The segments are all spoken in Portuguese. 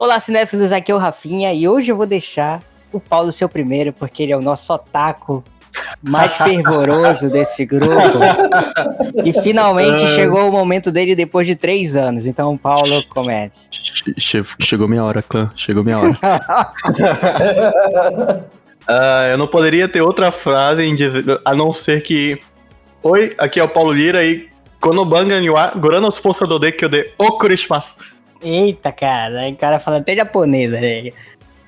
Olá, cinéfilos, aqui é o Rafinha e hoje eu vou deixar o Paulo ser o primeiro, porque ele é o nosso otaku mais fervoroso desse grupo. E finalmente chegou o momento dele depois de três anos. Então, Paulo, comece. Che- Chegou minha hora, clã. Chegou minha hora. Ah, eu não poderia ter outra frase em dizer, a não ser que. Oi, aqui é o Paulo Lira e Konobanga Niwa, Gorano Sponsor de que eu dei o Christmas. Eita, cara, o cara fala até japonês, né?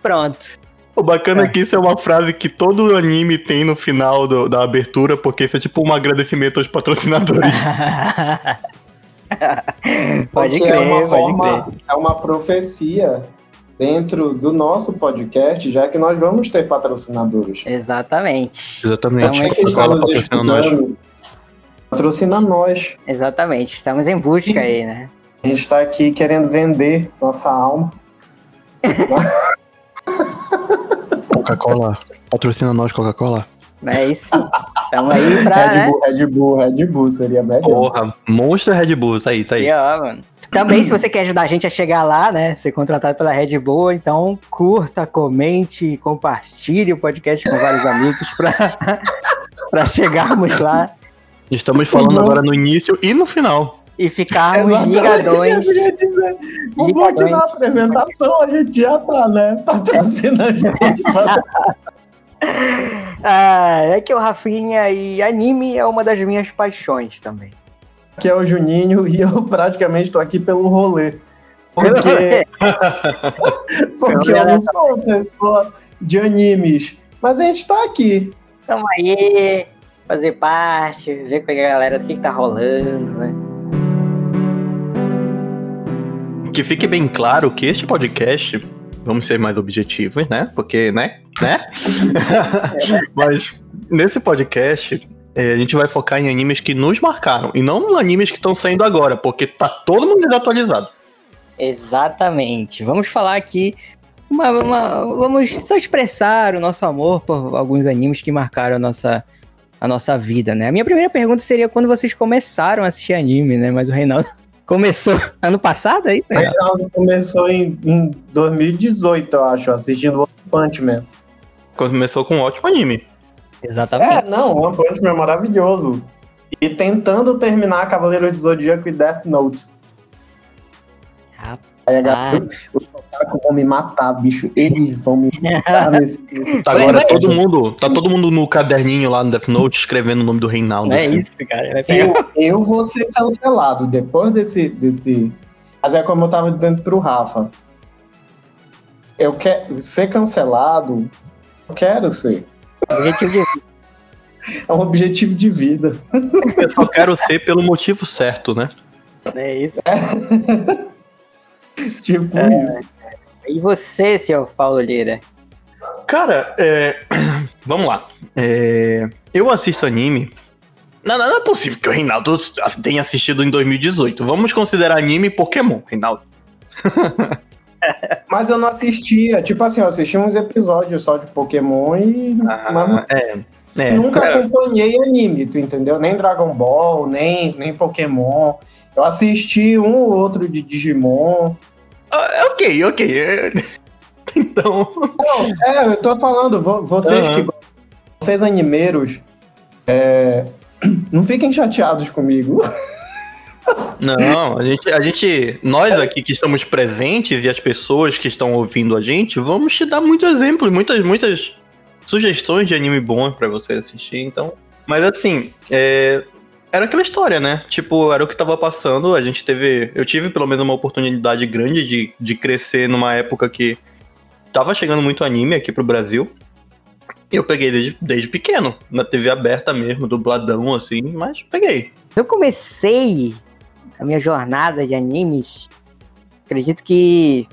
Pronto. O bacana é que isso é uma frase que todo anime tem no final do- da abertura, porque isso é tipo um agradecimento aos patrocinadores. pode Porque crer, é uma pode forma, crer. é uma profecia dentro do nosso podcast, já que nós vamos ter patrocinadores. Exatamente. Exatamente. Então, Já que estamos patrocina nós. estudando, patrocina nós. Exatamente. Estamos em busca aí, né? A gente está aqui querendo vender nossa alma. Coca-Cola. Patrocina nós, Coca-Cola. É isso? Estamos aí pra, Red né? Bull, Red Bull, Red Bull seria melhor. Porra, Monster Red Bull, tá aí, tá aí. E, ó, mano. Também, se você quer ajudar a gente a chegar lá, né? Ser contratado pela Red Bull, então curta, comente e compartilhe o podcast com vários amigos pra, pra chegarmos lá Estamos falando Uhum. agora no início e no final. E ficarmos ligadões. eu ia dizer. Vamos Ligadões. continuar a apresentação, a gente já tá, né? Patrocina a gente. pra- Ah, é que o Rafinha e anime é uma das minhas paixões também. Aqui é o Juninho e eu praticamente tô aqui pelo rolê. Porque, porque eu não sou uma pessoa de animes. Mas a gente tá aqui. Tamo aí, fazer parte, ver com a galera do que, que tá rolando, né? Que fique bem claro que este podcast, vamos ser mais objetivos, né? Porque, né? Né? Mas nesse podcast, eh, a gente vai focar em animes que nos marcaram e não animes que estão saindo agora, porque tá todo mundo desatualizado. Exatamente. Vamos falar aqui. Uma, uma- vamos só expressar o nosso amor por alguns animes que marcaram a nossa, a nossa vida, né? A minha primeira pergunta seria quando vocês começaram a assistir anime, né? Mas o Reinaldo começou ano passado, é isso? Reinaldo? Começou em, em 2018, eu acho, assistindo One Punch Man. Começou com um ótimo anime. Exatamente. É, não, One Punch Man é maravilhoso. E tentando terminar Cavaleiro de Zodíaco e Death Note. Aí a galera, os otaku vão me matar, bicho. Eles vão me matar nesse Tá agora vai. todo mundo, tá todo mundo no caderninho lá no Death Note escrevendo o nome do Reinaldo. É assim. isso, cara. Eu, eu vou ser cancelado depois desse, desse. Mas é como eu tava dizendo pro Rafa. Eu quero ser cancelado. Eu quero ser. Objetivo de É um objetivo de vida. Eu só quero ser pelo motivo certo, né? é isso. Tipo É. isso. E você, senhor Paulo Lira? Cara, é... vamos lá. É, Eu assisto anime. Não, não, não é possível que o Reinaldo tenha assistido em 2018. Vamos considerar anime Pokémon, Reinaldo. Mas eu não assistia. Tipo assim, eu assisti uns episódios só de Pokémon e. mas é. É, nunca cara, acompanhei anime, tu entendeu? Nem Dragon Ball, nem, nem Pokémon. Eu assisti um ou outro de Digimon. ah, ok, ok. é, Então, Não, é, eu tô falando, vo- vocês Aham. que vocês animeiros, é, não fiquem chateados comigo. não, a gente, a gente, nós aqui que estamos presentes e as pessoas que estão ouvindo a gente, vamos te dar muitos exemplos, muitas, muitas sugestões de anime bom pra você assistir, então. Mas assim, é, era aquela história, né? Tipo, era o que tava passando, a gente teve, eu tive pelo menos uma oportunidade grande de, de crescer numa época que tava chegando muito anime aqui pro Brasil. E eu peguei desde, desde pequeno, na TV aberta mesmo, dubladão assim, mas peguei. Eu comecei a minha jornada de animes, acredito que,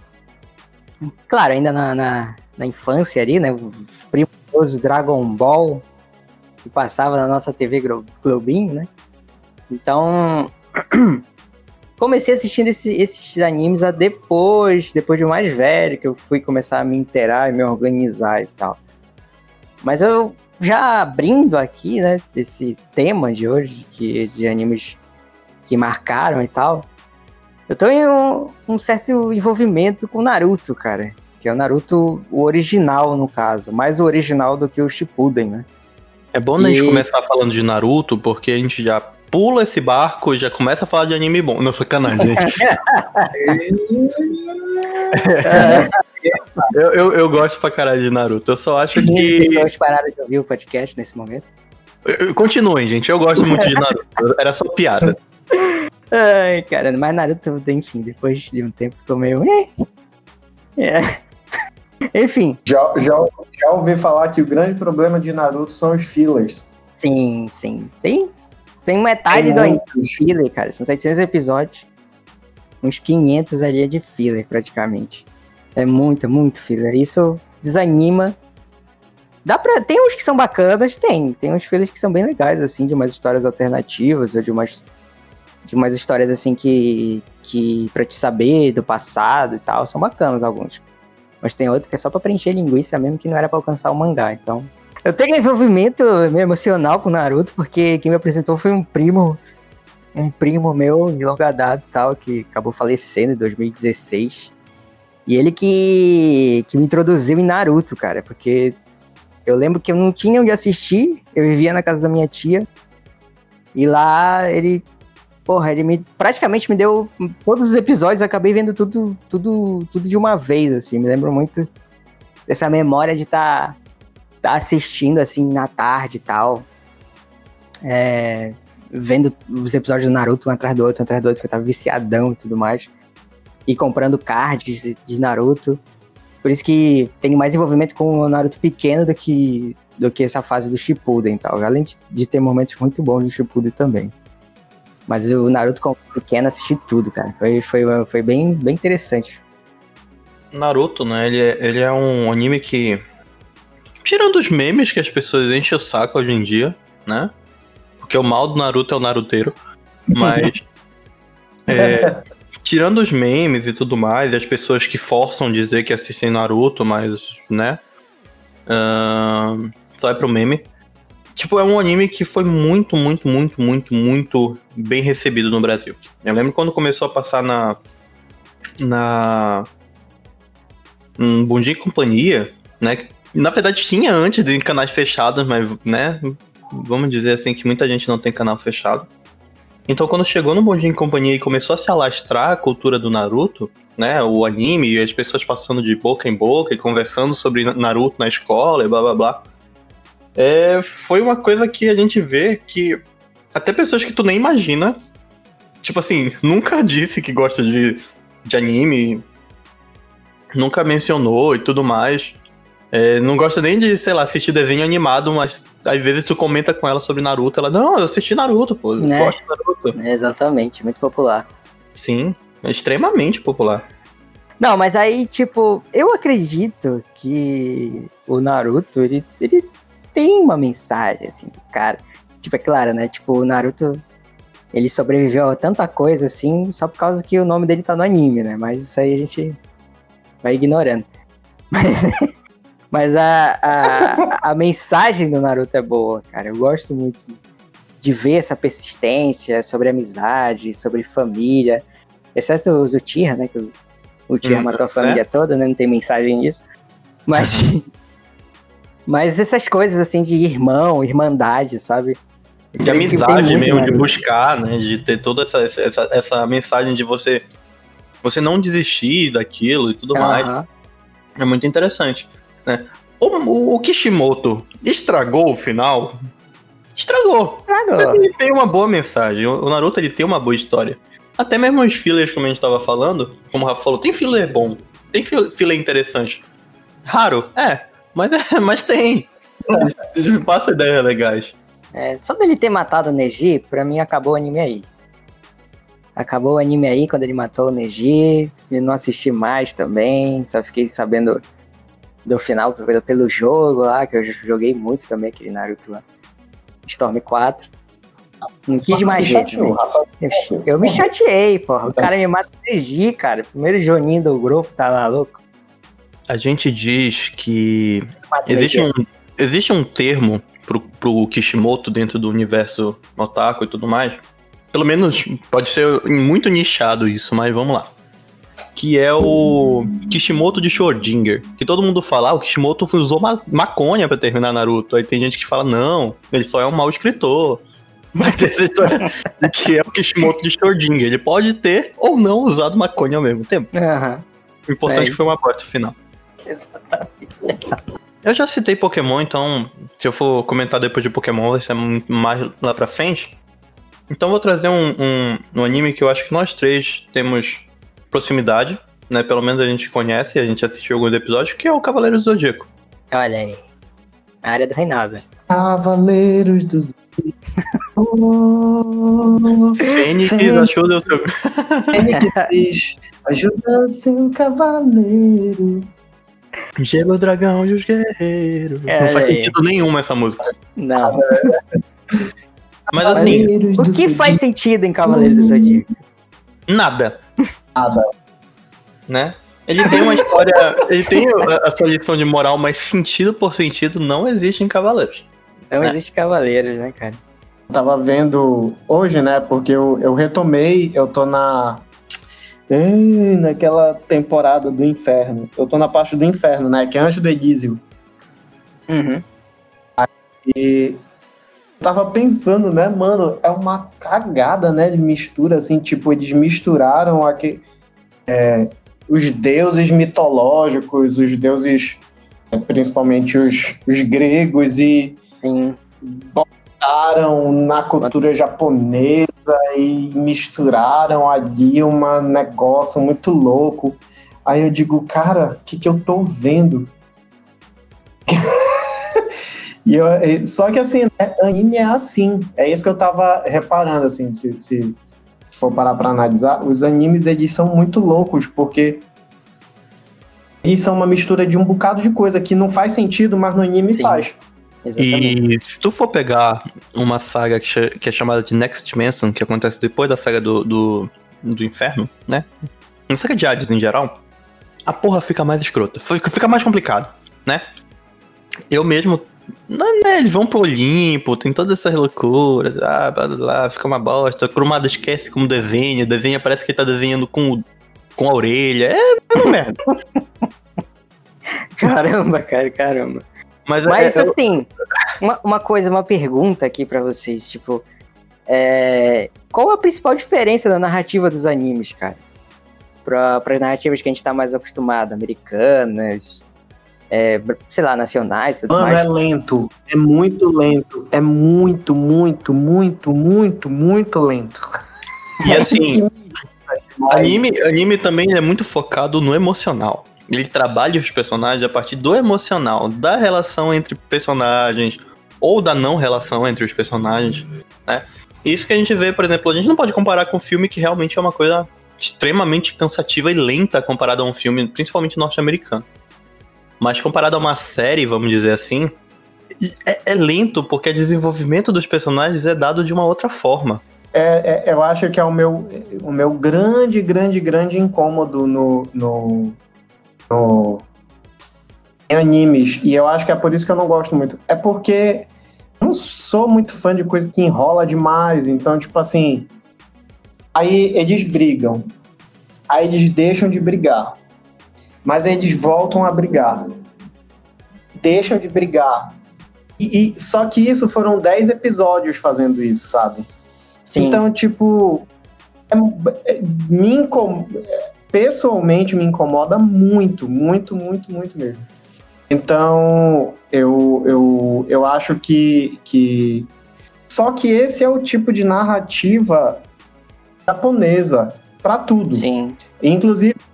claro, ainda na, na, na infância ali, né? O primoroso Dragon Ball, que passava na nossa TV Glo- Globinho, né? Então, comecei assistindo esse- esses animes a depois, depois de mais velho, que eu fui começar a me inteirar e me organizar e tal. Mas eu já abrindo aqui, né, desse tema de hoje, que, de animes que marcaram e tal, Eu em um, um certo envolvimento com o Naruto, cara. Que é o Naruto, o original, no caso. Mais o original do que o Shippuden, né? É bom a E- gente começar falando de Naruto, porque a gente já pula esse barco e já começa a falar de anime bom. Não, sacanagem, gente. eu, eu, eu gosto pra caralho de Naruto. Eu só acho que. pessoas pararam de ouvir o podcast nesse momento. Continuem, gente. Eu gosto muito de Naruto. Era só piada. Ai, cara, mas Naruto, enfim, depois de um tempo ficou meio. "Eh". É. Enfim, Já, já, já ouvi falar que o grande problema de Naruto são os fillers. sim, sim, sim. Tem metade Tem do muitos. filler, cara. São 700 episódios. Uns 500 ali é de filler, praticamente. É muito, muito filler. Isso desanima. Dá pra... Tem uns que são bacanas, tem. Tem uns fillers que são bem legais, assim, de umas histórias alternativas, ou de umas, de umas histórias, assim, que, que pra te saber do passado e tal. São bacanas alguns. Mas tem outro que é só pra preencher linguiça mesmo, que não era pra alcançar o mangá, então... Eu tenho envolvimento emocional com Naruto, porque quem me apresentou foi um primo, um primo meu de longa data e tal, que acabou falecendo em 2016. E ele que, que me introduziu em Naruto, cara, porque eu lembro que eu não tinha onde assistir, eu vivia na casa da minha tia, e lá ele, porra, ele me, praticamente me deu todos os episódios, acabei vendo tudo, tudo, tudo de uma vez, assim, me lembro muito dessa memória de estar tá assistindo assim na tarde e tal. É, vendo os episódios do Naruto um atrás do outro, um atrás do outro, que eu tava viciadão e tudo mais. E comprando cards de- Naruto. Por isso que tenho mais envolvimento com o Naruto pequeno do que, do que essa fase do Shippuden e tal. Além de, de ter momentos muito bons no Shippuden também. Mas o Naruto como pequeno assisti tudo, cara. Foi, foi, foi bem, bem interessante. Naruto, né? Ele é, ele é um anime que. Tirando os memes que as pessoas enchem o saco hoje em dia, né? Porque o mal do Naruto é o Naruteiro. Mas. é, tirando os memes e tudo mais, as pessoas que forçam dizer que assistem Naruto, mas, né? só é pro meme. Tipo, é um anime que foi muito, muito, muito, muito, muito bem recebido no Brasil. Eu lembro quando começou a passar na. Na. Um Bom Dia e Companhia, né? Na verdade tinha antes em canais fechados, mas, né? Vamos dizer assim que muita gente não tem canal fechado. Então quando chegou no Bom Dia e Companhia e começou a se alastrar a cultura do Naruto, né? O anime e as pessoas passando de boca em boca e conversando sobre Naruto na escola e blá blá blá. É, foi uma coisa que a gente vê que até pessoas que tu nem imagina, tipo assim, nunca disse que gosta de, de anime, nunca mencionou e tudo mais. É, não gosta nem de, sei lá, assistir desenho animado, mas às vezes tu comenta com ela sobre Naruto, ela, não, eu assisti Naruto, pô, eu Né? gosto de Naruto. Exatamente, muito popular. Sim, é extremamente popular. Não, mas aí, tipo, eu acredito que o Naruto, ele, ele tem uma mensagem, assim, cara. Tipo, é claro, né? Tipo, o Naruto, ele sobreviveu a tanta coisa, assim, só por causa que o nome dele tá no anime, né? Mas isso aí a gente vai ignorando. Mas, mas a, a, a mensagem do Naruto é boa, cara. Eu gosto muito de ver essa persistência sobre amizade, sobre família. Exceto o Uchiha, né? Que o Uchiha Hum, matou a é. família toda, né? Não tem mensagem nisso. Mas. mas essas coisas assim de irmão, irmandade, sabe? Eu De amizade mesmo, de buscar, né? De ter toda essa, essa, essa mensagem de você você não desistir daquilo e tudo mais. Aham. É muito interessante. Né? O, o- o Kishimoto estragou o final? Estragou. Estragou. Ele tem uma boa mensagem. O Naruto ele tem uma boa história. Até mesmo os fillers, como a gente tava falando, como o Rafa falou, tem filler bom. Tem fil- filler interessante. Raro? É. Mas, é, mas tem. Eles passam ideias legais. É, só dele ter matado o Neji, pra mim acabou o anime aí. Acabou o anime aí quando ele matou o Neji. Eu não assisti mais também. Só fiquei sabendo do final pelo, pelo jogo lá, que eu joguei muito também, aquele Naruto lá. Storm 4. Não quis mais jeito. chateou, né? Rafa. Eu, eu me chateei, porra. O cara me mata o Neji, cara. Primeiro Joninho do grupo, tá maluco? A gente diz que existe um, existe um termo pro, pro Kishimoto dentro do universo otaku e tudo mais, Pelo menos pode ser muito nichado isso, mas vamos lá. Que é o Kishimoto de Schrödinger. Que todo mundo fala, ah, o Kishimoto usou ma maconha pra terminar Naruto. Aí tem gente que fala, não, ele só é um mau escritor. Mas tem essa história de que é o Kishimoto de Schrödinger. Ele pode ter ou não usado maconha ao mesmo tempo. Aham. O importante É que foi uma aposta final. Exatamente. Eu já citei Pokémon, então se eu for comentar depois de Pokémon vai ser mais lá pra frente. Então vou trazer um, um, um anime que eu acho que nós três temos proximidade, né? Pelo menos a gente conhece, a gente assistiu alguns episódios, que é o Cavaleiro do Zodíaco. Olha aí. A área do Reinaldo. Cavaleiros dos. Oh, Fênix Fênix. achou do seu. Fênix, ajuda seu cavaleiro. Gelo, dragão e os guerreiros. É, Não faz aí. sentido nenhum essa música. Não. Mas assim, Cavaleiros O do que faz Zodíaco. sentido em Cavaleiro do Zodíaco? nada. Nada. né? Ele tem uma história. ele tem a, a sua lição de moral, mas sentido por sentido não existe em Cavaleiros. Não É. existe Cavaleiros, né, cara? Eu tava vendo hoje, né? Porque eu, eu retomei, eu tô na. Ei, naquela temporada do inferno. Eu tô na parte do inferno, né? Que é antes do Edísio. Uhum. E tava pensando, né, mano, é uma cagada, né, de mistura, assim, tipo, eles misturaram aqui, é, os deuses mitológicos, os deuses, é, principalmente os, os gregos, e Sim. botaram na cultura japonesa e misturaram ali um negócio muito louco. Aí eu digo, cara, o que, que eu tô vendo? e eu, e- só que assim, né, anime é assim. É isso que eu tava reparando, assim, se, se for parar pra analisar, os animes eles são muito loucos, porque eles são uma mistura de um bocado de coisa que não faz sentido, mas no anime Sim. faz. Exatamente. E se tu for pegar uma saga que, é chamada de Next Dimension, que acontece depois da saga do, do, do inferno, né? Uma saga de Hades em geral, a porra fica mais escrota. Fica, fica mais complicado, né? Eu mesmo. Não, né, eles vão pro Olimpo, tem todas essas loucuras, ah, blá, blá, blá, fica uma bosta. Kurumada esquece como desenha, desenha, parece que ele tá desenhando com, o- com a orelha. É uma merda. Caramba, cara, caramba. Mas, Mas é, eu- assim, uma, uma coisa, uma pergunta aqui pra vocês, tipo, é, qual a principal diferença da narrativa dos animes, cara? Para as narrativas que a gente tá mais acostumado, americanas, é, sei lá, nacionais, tudo Mano, mais. é lento. É muito lento. É muito, muito, muito, muito, muito lento. e assim, Mas- Anime, anime também é muito focado no emocional. Ele trabalha os personagens a partir do emocional, da relação entre personagens, ou da não relação entre os personagens, né? Isso que a gente vê, por exemplo, a gente não pode comparar com um filme que realmente é uma coisa extremamente cansativa e lenta comparado a um filme, principalmente norte-americano. Mas comparado a uma série, vamos dizer assim, é, é lento porque o desenvolvimento dos personagens é dado de uma outra forma. É, é, eu acho que é o meu, o meu grande, grande, grande incômodo no, no, no em animes. E eu acho que é por isso que eu não gosto muito. É porque eu não sou muito fã de coisa que enrola demais. Então, tipo assim. Aí eles brigam. Aí eles deixam de brigar. Mas eles voltam a brigar. Deixam de brigar. E, e- só que isso foram 10 episódios fazendo isso, sabe? Sim, Então, tipo, é- é- me incom... pessoalmente me incomoda muito, muito, muito, muito mesmo. Então, eu, eu, eu acho que, que. Só que esse é o tipo de narrativa japonesa para tudo. sim. Inclusive,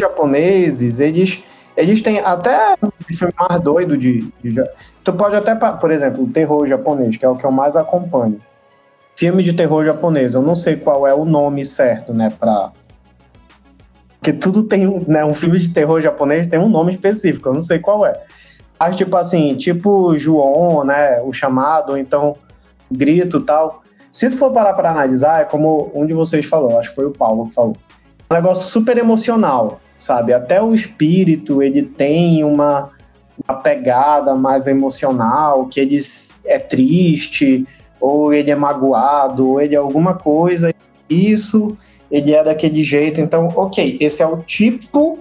japoneses, eles, eles têm até o filme mais doido de, de. Tu pode até, por exemplo, o terror japonês, que é o que eu mais acompanho. Filme de terror japonês, eu não sei qual é o nome certo, né, pra. Porque tudo tem, né, um filme de terror japonês tem um nome específico, eu não sei qual é. Mas, tipo assim, tipo Joon, né, o chamado, ou então grito tal. Se tu for parar pra analisar, é como um de vocês falou, acho que foi o Paulo que falou um negócio super emocional, sabe? Até o espírito, ele tem uma, uma pegada mais emocional, que ele é triste, ou ele é magoado, ou ele é alguma coisa, isso, ele é daquele jeito. Então, ok, esse é o tipo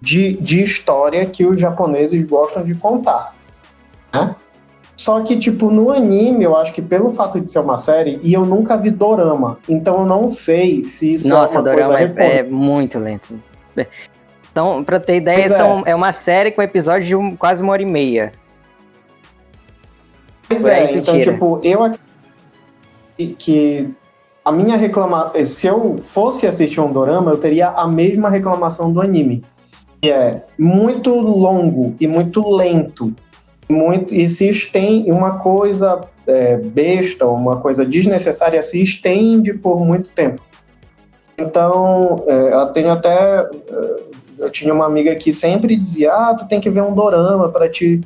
de, de história que os japoneses gostam de contar. Né? Só que, tipo, no anime, eu acho que pelo fato de ser uma série, e eu nunca vi dorama, então eu não sei se isso Nossa, é uma dorama coisa é, é muito lento. Então, pra ter ideia, Pois é. são, é uma série com episódio de um- quase uma hora e meia. Pois é, então, tira. tipo, eu acredito que- que a minha reclamação. Se eu fosse assistir um dorama, eu teria a mesma reclamação do anime. Que é muito longo e muito lento. Muito, e se estende uma coisa é, besta, uma coisa desnecessária, se estende por muito tempo. Então, é, eu tenho até. é, Eu tinha uma amiga que sempre dizia: Ah, tu tem que ver um dorama para te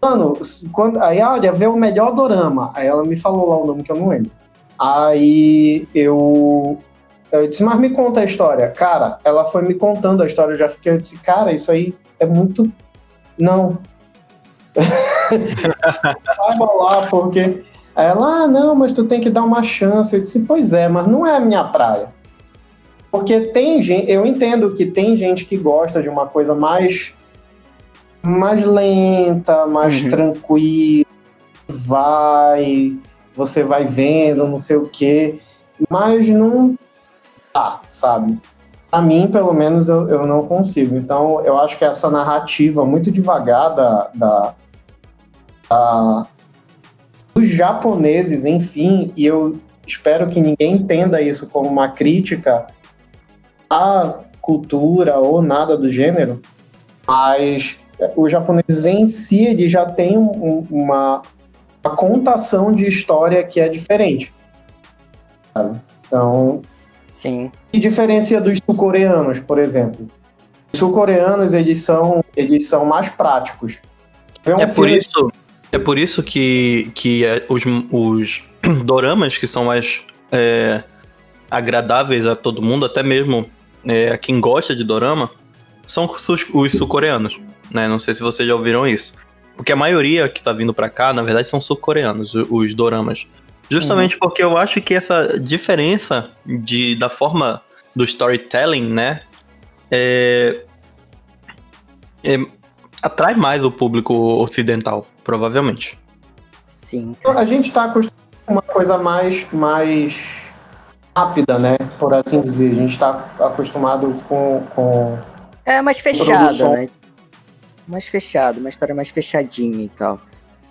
Mano, quando, aí, olha, vê o melhor dorama. Aí ela me falou lá o nome que eu não lembro. Aí eu, eu disse, mas me conta a história. Cara, ela foi me contando a história, eu já fiquei, eu disse, cara, isso aí é muito. Não. Vai rolar, porque. Aí ela, ah, não, mas tu tem que dar uma chance. Eu disse, pois é, mas não é a minha praia. Porque tem gente, eu entendo que tem gente que gosta de uma coisa mais mais lenta, mais Uhum. tranquila, vai, você vai vendo, não sei o quê, mas não tá, sabe? A mim, pelo menos, eu, eu não consigo. Então, eu acho que essa narrativa muito devagar da, da, da- dos japoneses, enfim, e eu espero que ninguém entenda isso como uma crítica à cultura ou nada do gênero, mas os japoneses em si eles já têm um- uma, uma contação de história que é diferente. sabe? Então, Sim. que diferencia dos sul-coreanos, por exemplo? Os sul-coreanos, eles são, eles são mais práticos. Vê um É por isso, é por isso que, que é, os, os doramas que são mais é, agradáveis a todo mundo, até mesmo é, a quem gosta de dorama, são os, os sul-coreanos. Né? Não sei se vocês já ouviram isso. Porque a maioria que tá vindo pra cá, na verdade, são sul-coreanos, os doramas. Justamente porque eu acho que essa diferença de, da forma do storytelling, né? É, é, atrai mais o público ocidental, provavelmente. Sim. A gente está acostumado com uma coisa mais, mais rápida, né? Por assim dizer. A gente está acostumado com, com. É mais fechada, Produção. né? Mais fechado, uma história mais fechadinha e tal.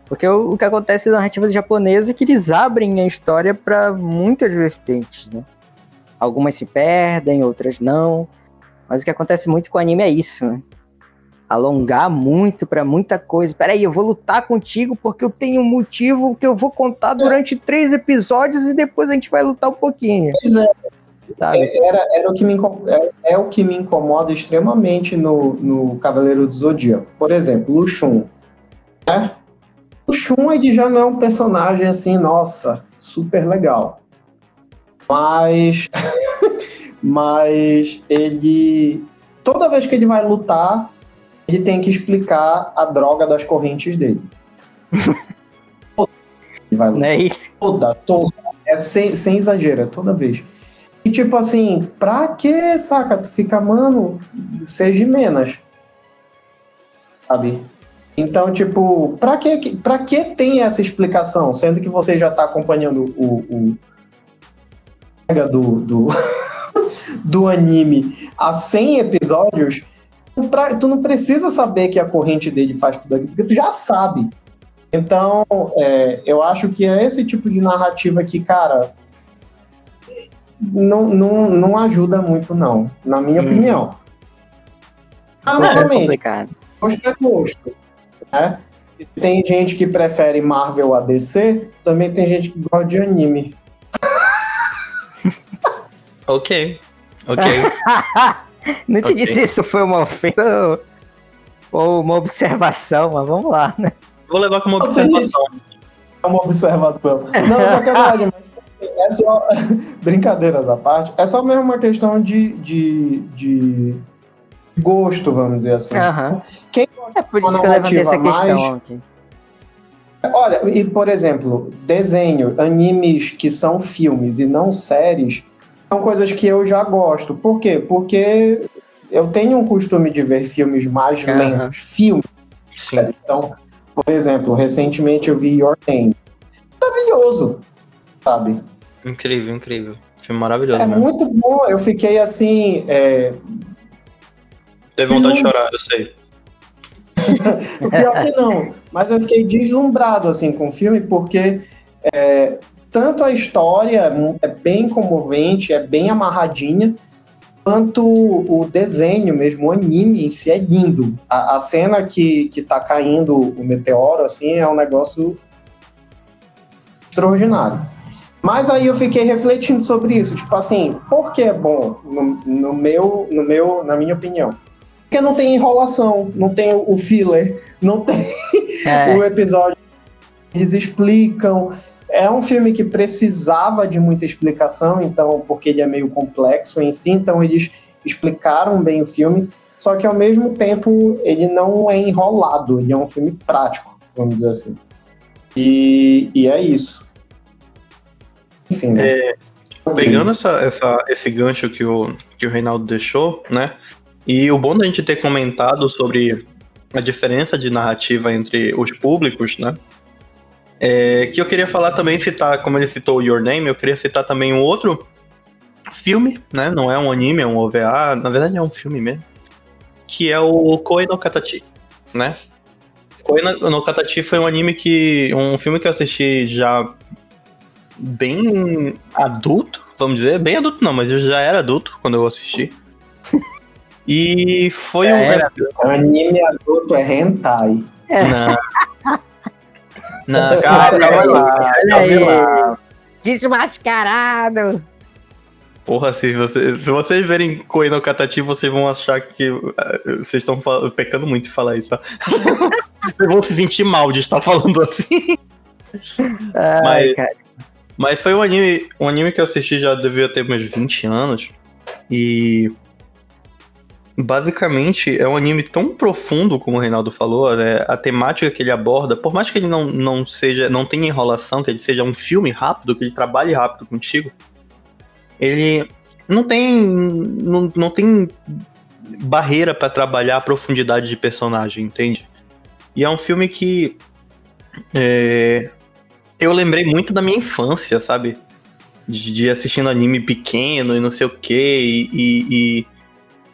Porque o, o que acontece na narrativa japonesa é que eles abrem a história para muitas vertentes, né? Algumas se perdem, outras não. Mas o que acontece muito com o anime é isso, né? Alongar muito pra muita coisa. Peraí, eu vou lutar contigo porque eu tenho um motivo que eu vou contar durante três episódios e depois a gente vai lutar um pouquinho. Pois é, Sabe? era, era o que me, é, é o que me incomoda extremamente no, no Cavaleiro do Zodíaco. Por exemplo, o Shun. Né? O Shun ele já não é um personagem assim, nossa, super legal. Mas. mas ele. Toda vez que ele vai lutar, ele tem que explicar a droga das correntes dele. Ele vai. Não é isso? Toda, toda. É sem, sem exagero, é toda vez. E tipo assim, pra que, saca? Tu fica, mano, seja menos. Sabe? Então, tipo, pra que, pra que tem essa explicação? Sendo que você já tá acompanhando o. o do, do, do anime há 100 episódios, pra- tu não precisa saber que a corrente dele faz tudo aquilo, porque tu já sabe. Então, é, eu acho que é esse tipo de narrativa que, cara, não, não, não ajuda muito, não, na minha Hum. opinião. Ah, é novamente, complicado. gosto é gosto. Né? Se tem gente que prefere Marvel a DC, também tem gente que gosta de anime. Ok. Ok. Não entendi Ok. se isso foi uma ofensa ou, ou uma observação, mas vamos lá, né? Vou levar como observação. É uma observação. Não, só que é verdade, é só. Brincadeiras à parte, é só mesmo uma questão de, de, de gosto, vamos dizer assim. Aham. Quem É por isso que eu levantei essa questão mais- aqui. Olha, e por exemplo, desenho, animes que são filmes e não séries, são coisas que eu já gosto. Por quê? Porque eu tenho um costume de ver filmes mais Aham. lentos, filmes. Sim. Então, por exemplo, recentemente eu vi Your Name. Maravilhoso, sabe? Incrível, incrível. Filme maravilhoso, É muito bom. Eu fiquei assim. é, Teve vontade de chorar, eu sei. O pior que não, mas eu fiquei deslumbrado assim com o filme porque é, tanto a história é bem comovente, é bem amarradinha, quanto o desenho mesmo, o anime em si é lindo. A, a cena que, que tá caindo o meteoro assim é um negócio extraordinário. Mas aí eu fiquei refletindo sobre isso, tipo assim, por que é bom no, no meu, no meu, na minha opinião? Porque não tem enrolação, não tem o filler, não tem É, o episódio. Eles explicam. É um filme que precisava de muita explicação, então, porque ele é meio complexo em si, então eles explicaram bem o filme, só que ao mesmo tempo ele não é enrolado, ele é um filme prático, vamos dizer assim. E, e é isso. Enfim, né? É, Pegando essa, essa- esse gancho que o, que o Reinaldo deixou, né? E o bom da gente ter comentado sobre a diferença de narrativa entre os públicos, né? É, que eu queria falar também, citar, como ele citou Your Name, eu queria citar também um outro filme, né? Não é um anime, é um OVA, na verdade é um filme mesmo. Que é o Koe no Katachi, né? Koe no Katachi foi um anime que. um filme que eu assisti já bem adulto, vamos dizer. Bem adulto não, mas eu já era adulto quando eu assisti. E foi um. era. Anime adulto é hentai. Não. Não, calma, calma lá. Calma lá. desmascarado. Porra, se, você, se vocês verem Koe no Katachi, vocês vão achar que eh, vocês estão pecando muito em falar isso. Tá? vocês vão se sentir mal de estar falando assim. Ai, Mas- cara. Mas foi um anime, um anime que eu assisti já devia ter meus 20 anos. E basicamente é um anime tão profundo, como o Reinaldo falou, né? A temática que ele aborda, por mais que ele não, não seja, não tenha enrolação, que ele seja um filme rápido, que ele trabalhe rápido contigo, ele não tem não, não tem barreira pra trabalhar a profundidade de personagem, entende? E é um filme que é, eu lembrei muito da minha infância, sabe? De, de assistindo anime pequeno e não sei o que, e- e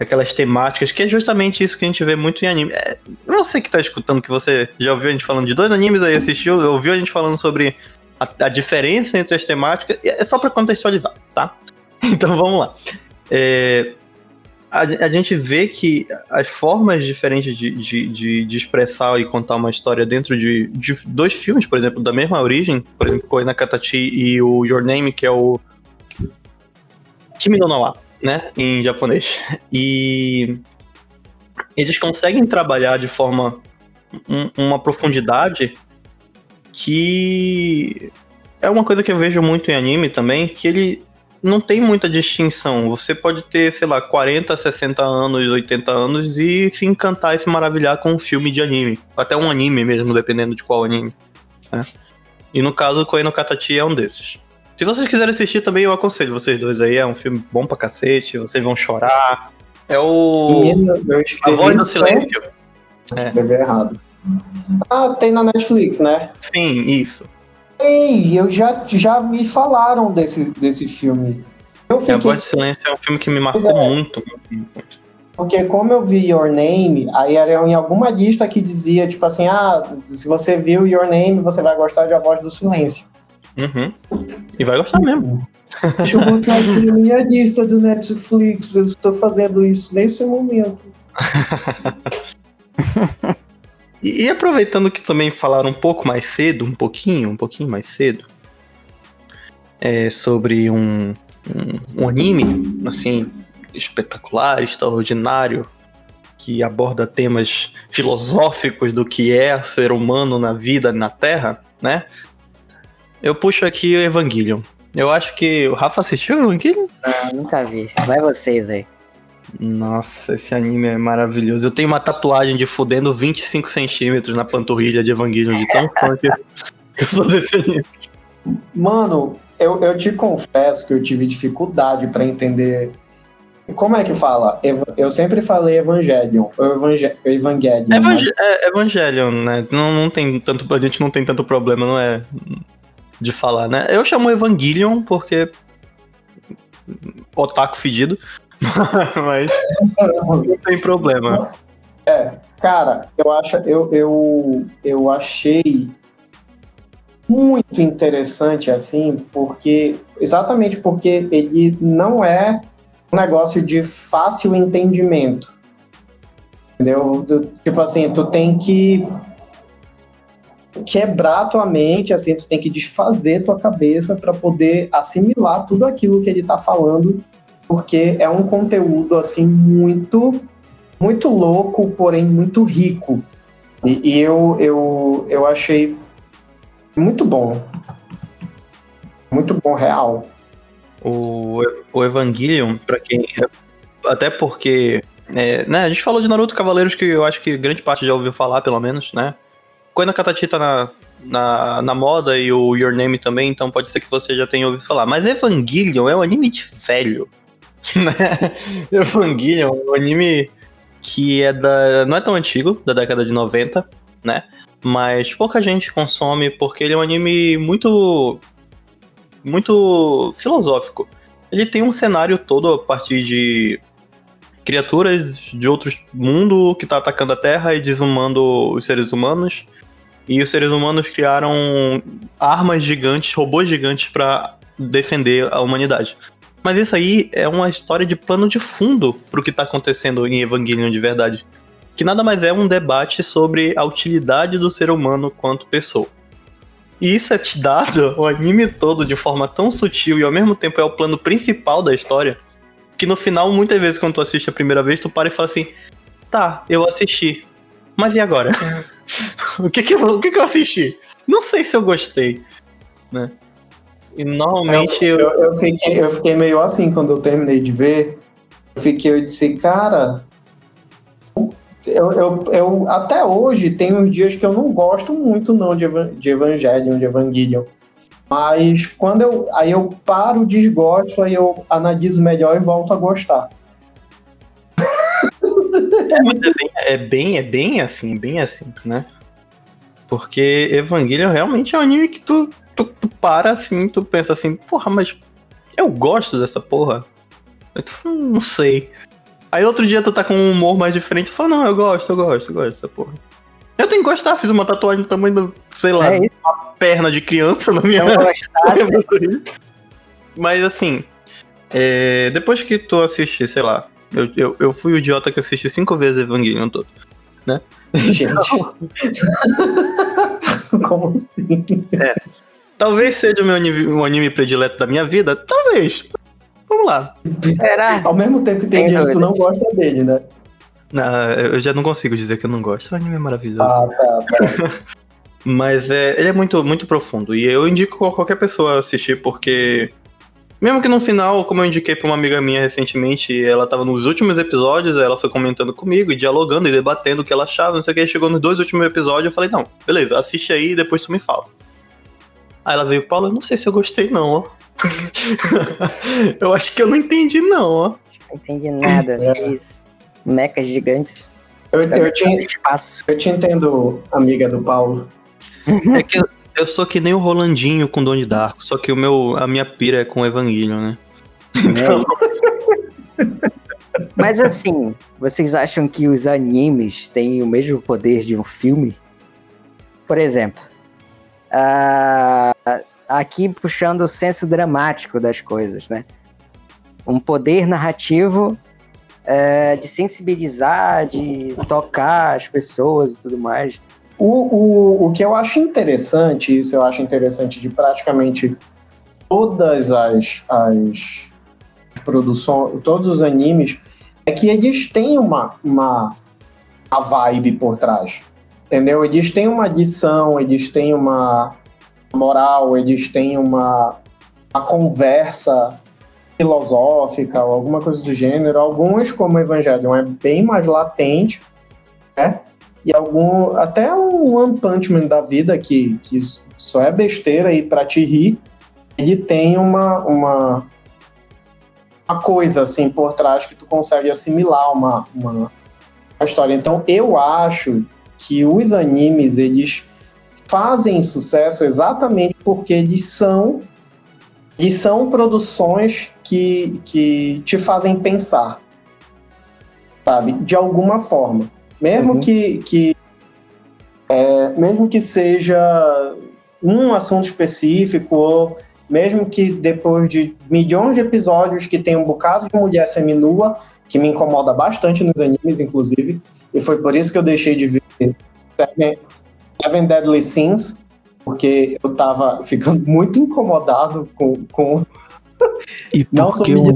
aquelas temáticas, que é justamente isso que a gente vê muito em anime. É, você que tá escutando, que você já ouviu a gente falando de dois animes aí, assistiu, ouviu a gente falando sobre a, a diferença entre as temáticas, é só pra contextualizar, tá? Então vamos lá. É, a, a gente vê que as formas diferentes de, de, de, de expressar e contar uma história dentro de, de dois filmes, por exemplo, da mesma origem, por exemplo, Koi Nakatachi e o Your Name, que é o Kimi no Nawa, né, em japonês. E eles conseguem trabalhar de forma um- uma profundidade que é uma coisa que eu vejo muito em anime também, que ele não tem muita distinção. Você pode ter, sei lá, 40, 60 anos, 80 anos e se encantar e se maravilhar com um filme de anime. Até um anime mesmo, dependendo de qual anime. né? E no caso, Koe no Katachi é um desses. Se vocês quiserem assistir também, eu aconselho vocês dois aí. É um filme bom pra cacete, vocês vão chorar. É o. Menino, eu A Voz do só- Silêncio. Escrevi errado. Ah, tem na Netflix, né? Sim, isso. Ei, eu já, já me falaram desse, desse filme. Eu É, a fiquei Voz do Silêncio é um filme que me marcou é. muito, muito, muito. Porque como eu vi Your Name, aí era em alguma lista que dizia, tipo assim, ah, se você viu Your Name, você vai gostar de A Voz do Silêncio. Uhum. E vai gostar mesmo. Deixa eu botar aqui na minha lista do Netflix, eu estou fazendo isso nesse momento. E, e aproveitando que também falaram um pouco mais cedo, um pouquinho, um pouquinho mais cedo, é, sobre um, um, um anime, assim, espetacular, extraordinário, que aborda temas filosóficos do que é ser humano na vida, na Terra, né? Eu puxo aqui o Evangelion. Eu acho que o Rafa assistiu o Evangelion? Eu nunca vi. Vai vocês aí. Nossa, esse anime é maravilhoso. Eu tenho uma tatuagem de fudendo 25 centímetros na panturrilha de Evangelion, de tão fã que eu sou desse anime. Mano, eu, eu te confesso que eu tive dificuldade pra entender. Como é que fala? Eu sempre falei Evangelion. Ou Evangel Evangelion. né? Evangel é, Evangelion, né? Não, não tem tanto, a gente não tem tanto problema, não é de falar, né? Eu chamo Evangelion porque otaku fedido, mas não tem problema. Cara, eu acho, eu, eu, eu achei muito interessante assim, porque exatamente porque ele não é um negócio de fácil entendimento. Entendeu? Tipo assim, tu tem que quebrar tua mente, assim, tu tem que desfazer tua cabeça para poder assimilar tudo aquilo que ele tá falando, porque é um conteúdo assim muito muito louco, porém muito rico. E, e eu, eu, eu achei muito bom. Muito bom, real. O, o Evangelion, pra quem. Até porque. é, né, a gente falou de Naruto Cavaleiros que eu acho que grande parte já ouviu falar, pelo menos, né? Koina Katachi tá na, na, na moda e o Your Name também, então pode ser que você já tenha ouvido falar. Mas Evangelion é um anime de velho. Né? Evangelion é um anime que é da. não é tão antigo, da década de 90, né? Mas pouca gente consome porque ele é um anime muito. muito filosófico. Ele tem um cenário todo a partir de criaturas de outro mundo que tá atacando a Terra e desumando os seres humanos. E os seres humanos criaram armas gigantes, robôs gigantes para defender a humanidade. Mas isso aí é uma história de plano de fundo pro que tá acontecendo em Evangelion de verdade. Que nada mais é um debate sobre a utilidade do ser humano quanto pessoa. E isso é te dado o anime todo de forma tão sutil e ao mesmo tempo é o plano principal da história. Que no final, muitas vezes, quando tu assiste a primeira vez, tu para e fala assim: Tá, eu assisti. Mas e agora? o que que, eu, o que que eu assisti? Não sei se eu gostei. Né? E normalmente eu. Eu, eu, fiquei, eu fiquei meio assim quando eu terminei de ver. Eu fiquei, eu disse, cara. Eu, eu, eu até hoje tem uns dias que eu não gosto muito não de, Evan- de Evangelion, de Evangelion. Mas quando eu. Aí eu paro, desgosto, aí eu analiso melhor e volto a gostar. É, mas é bem, é bem, é bem assim, bem assim, né? Porque Evangelion realmente é um anime que tu, tu, tu para assim, tu pensa assim, porra, mas eu gosto dessa porra. Aí tu fala, "Hum, não sei. Aí outro dia tu tá com um humor mais diferente, tu fala, não, eu gosto, eu gosto, eu gosto dessa porra. Eu tenho que gostar, fiz uma tatuagem do tamanho do, sei lá, É uma perna de criança na minha gostasse, Mas assim, é, depois que tu assistir, sei lá, eu, eu, eu fui o idiota que assisti cinco vezes Evangelion todo. Gente. Como assim? Talvez seja o meu anime, um anime predileto da minha vida, talvez. Vamos lá. será? Ao mesmo tempo que tem dia que tu não gosta dele, né? Não, eu já não consigo dizer que eu não gosto. O anime é maravilhoso. Ah, tá, tá. Mas é, ele é muito, muito profundo. E eu indico a qualquer pessoa assistir, porque. Mesmo que no final, como eu indiquei pra uma amiga minha recentemente, ela tava nos últimos episódios, ela foi comentando comigo, e dialogando e debatendo o que ela achava, não sei o que. Chegou nos dois últimos episódios, eu falei, não, beleza, assiste aí e depois tu me fala. Aí ela veio, Paulo, eu não sei se eu gostei, não, ó. eu acho que eu não entendi, não, ó. Não entendi nada. É. É isso. Mecas gigantes. Eu, eu, te, espaço. eu te entendo, amiga do Paulo. É que eu, sou que nem o Rolandinho com Doni Darko, só que o meu, a minha pira é com Evangelion, né? Então, Mas assim, vocês acham que os animes têm o mesmo poder de um filme? Por exemplo, ah, aqui puxando o senso dramático das coisas, né? Um poder narrativo eh, de sensibilizar, de tocar as pessoas e tudo mais. O, o, o que eu acho interessante, isso eu acho interessante de praticamente todas as, as produções, todos os animes, é que eles têm uma, uma, uma vibe por trás. Entendeu? Eles têm uma adição, eles têm uma moral, eles têm uma, uma conversa filosófica ou alguma coisa do gênero. Alguns, como Evangelion, é bem mais latente, né? E algum, até um One Punch Man da vida, que, que só é besteira aí pra te rir, ele tem uma, uma, uma coisa assim por trás que tu consegue assimilar uma, uma, uma história. Então eu acho que os animes, eles fazem sucesso exatamente porque eles são e são produções que, que te fazem pensar, sabe? De alguma forma. Mesmo uhum. que, que é, mesmo que seja um assunto específico, ou mesmo que depois de milhões de episódios que tem um bocado de mulher seminua, que me incomoda bastante nos animes, inclusive, e foi por isso que eu deixei de ver Seven, Seven Deadly Sins, porque eu tava ficando muito incomodado com. com e não porque o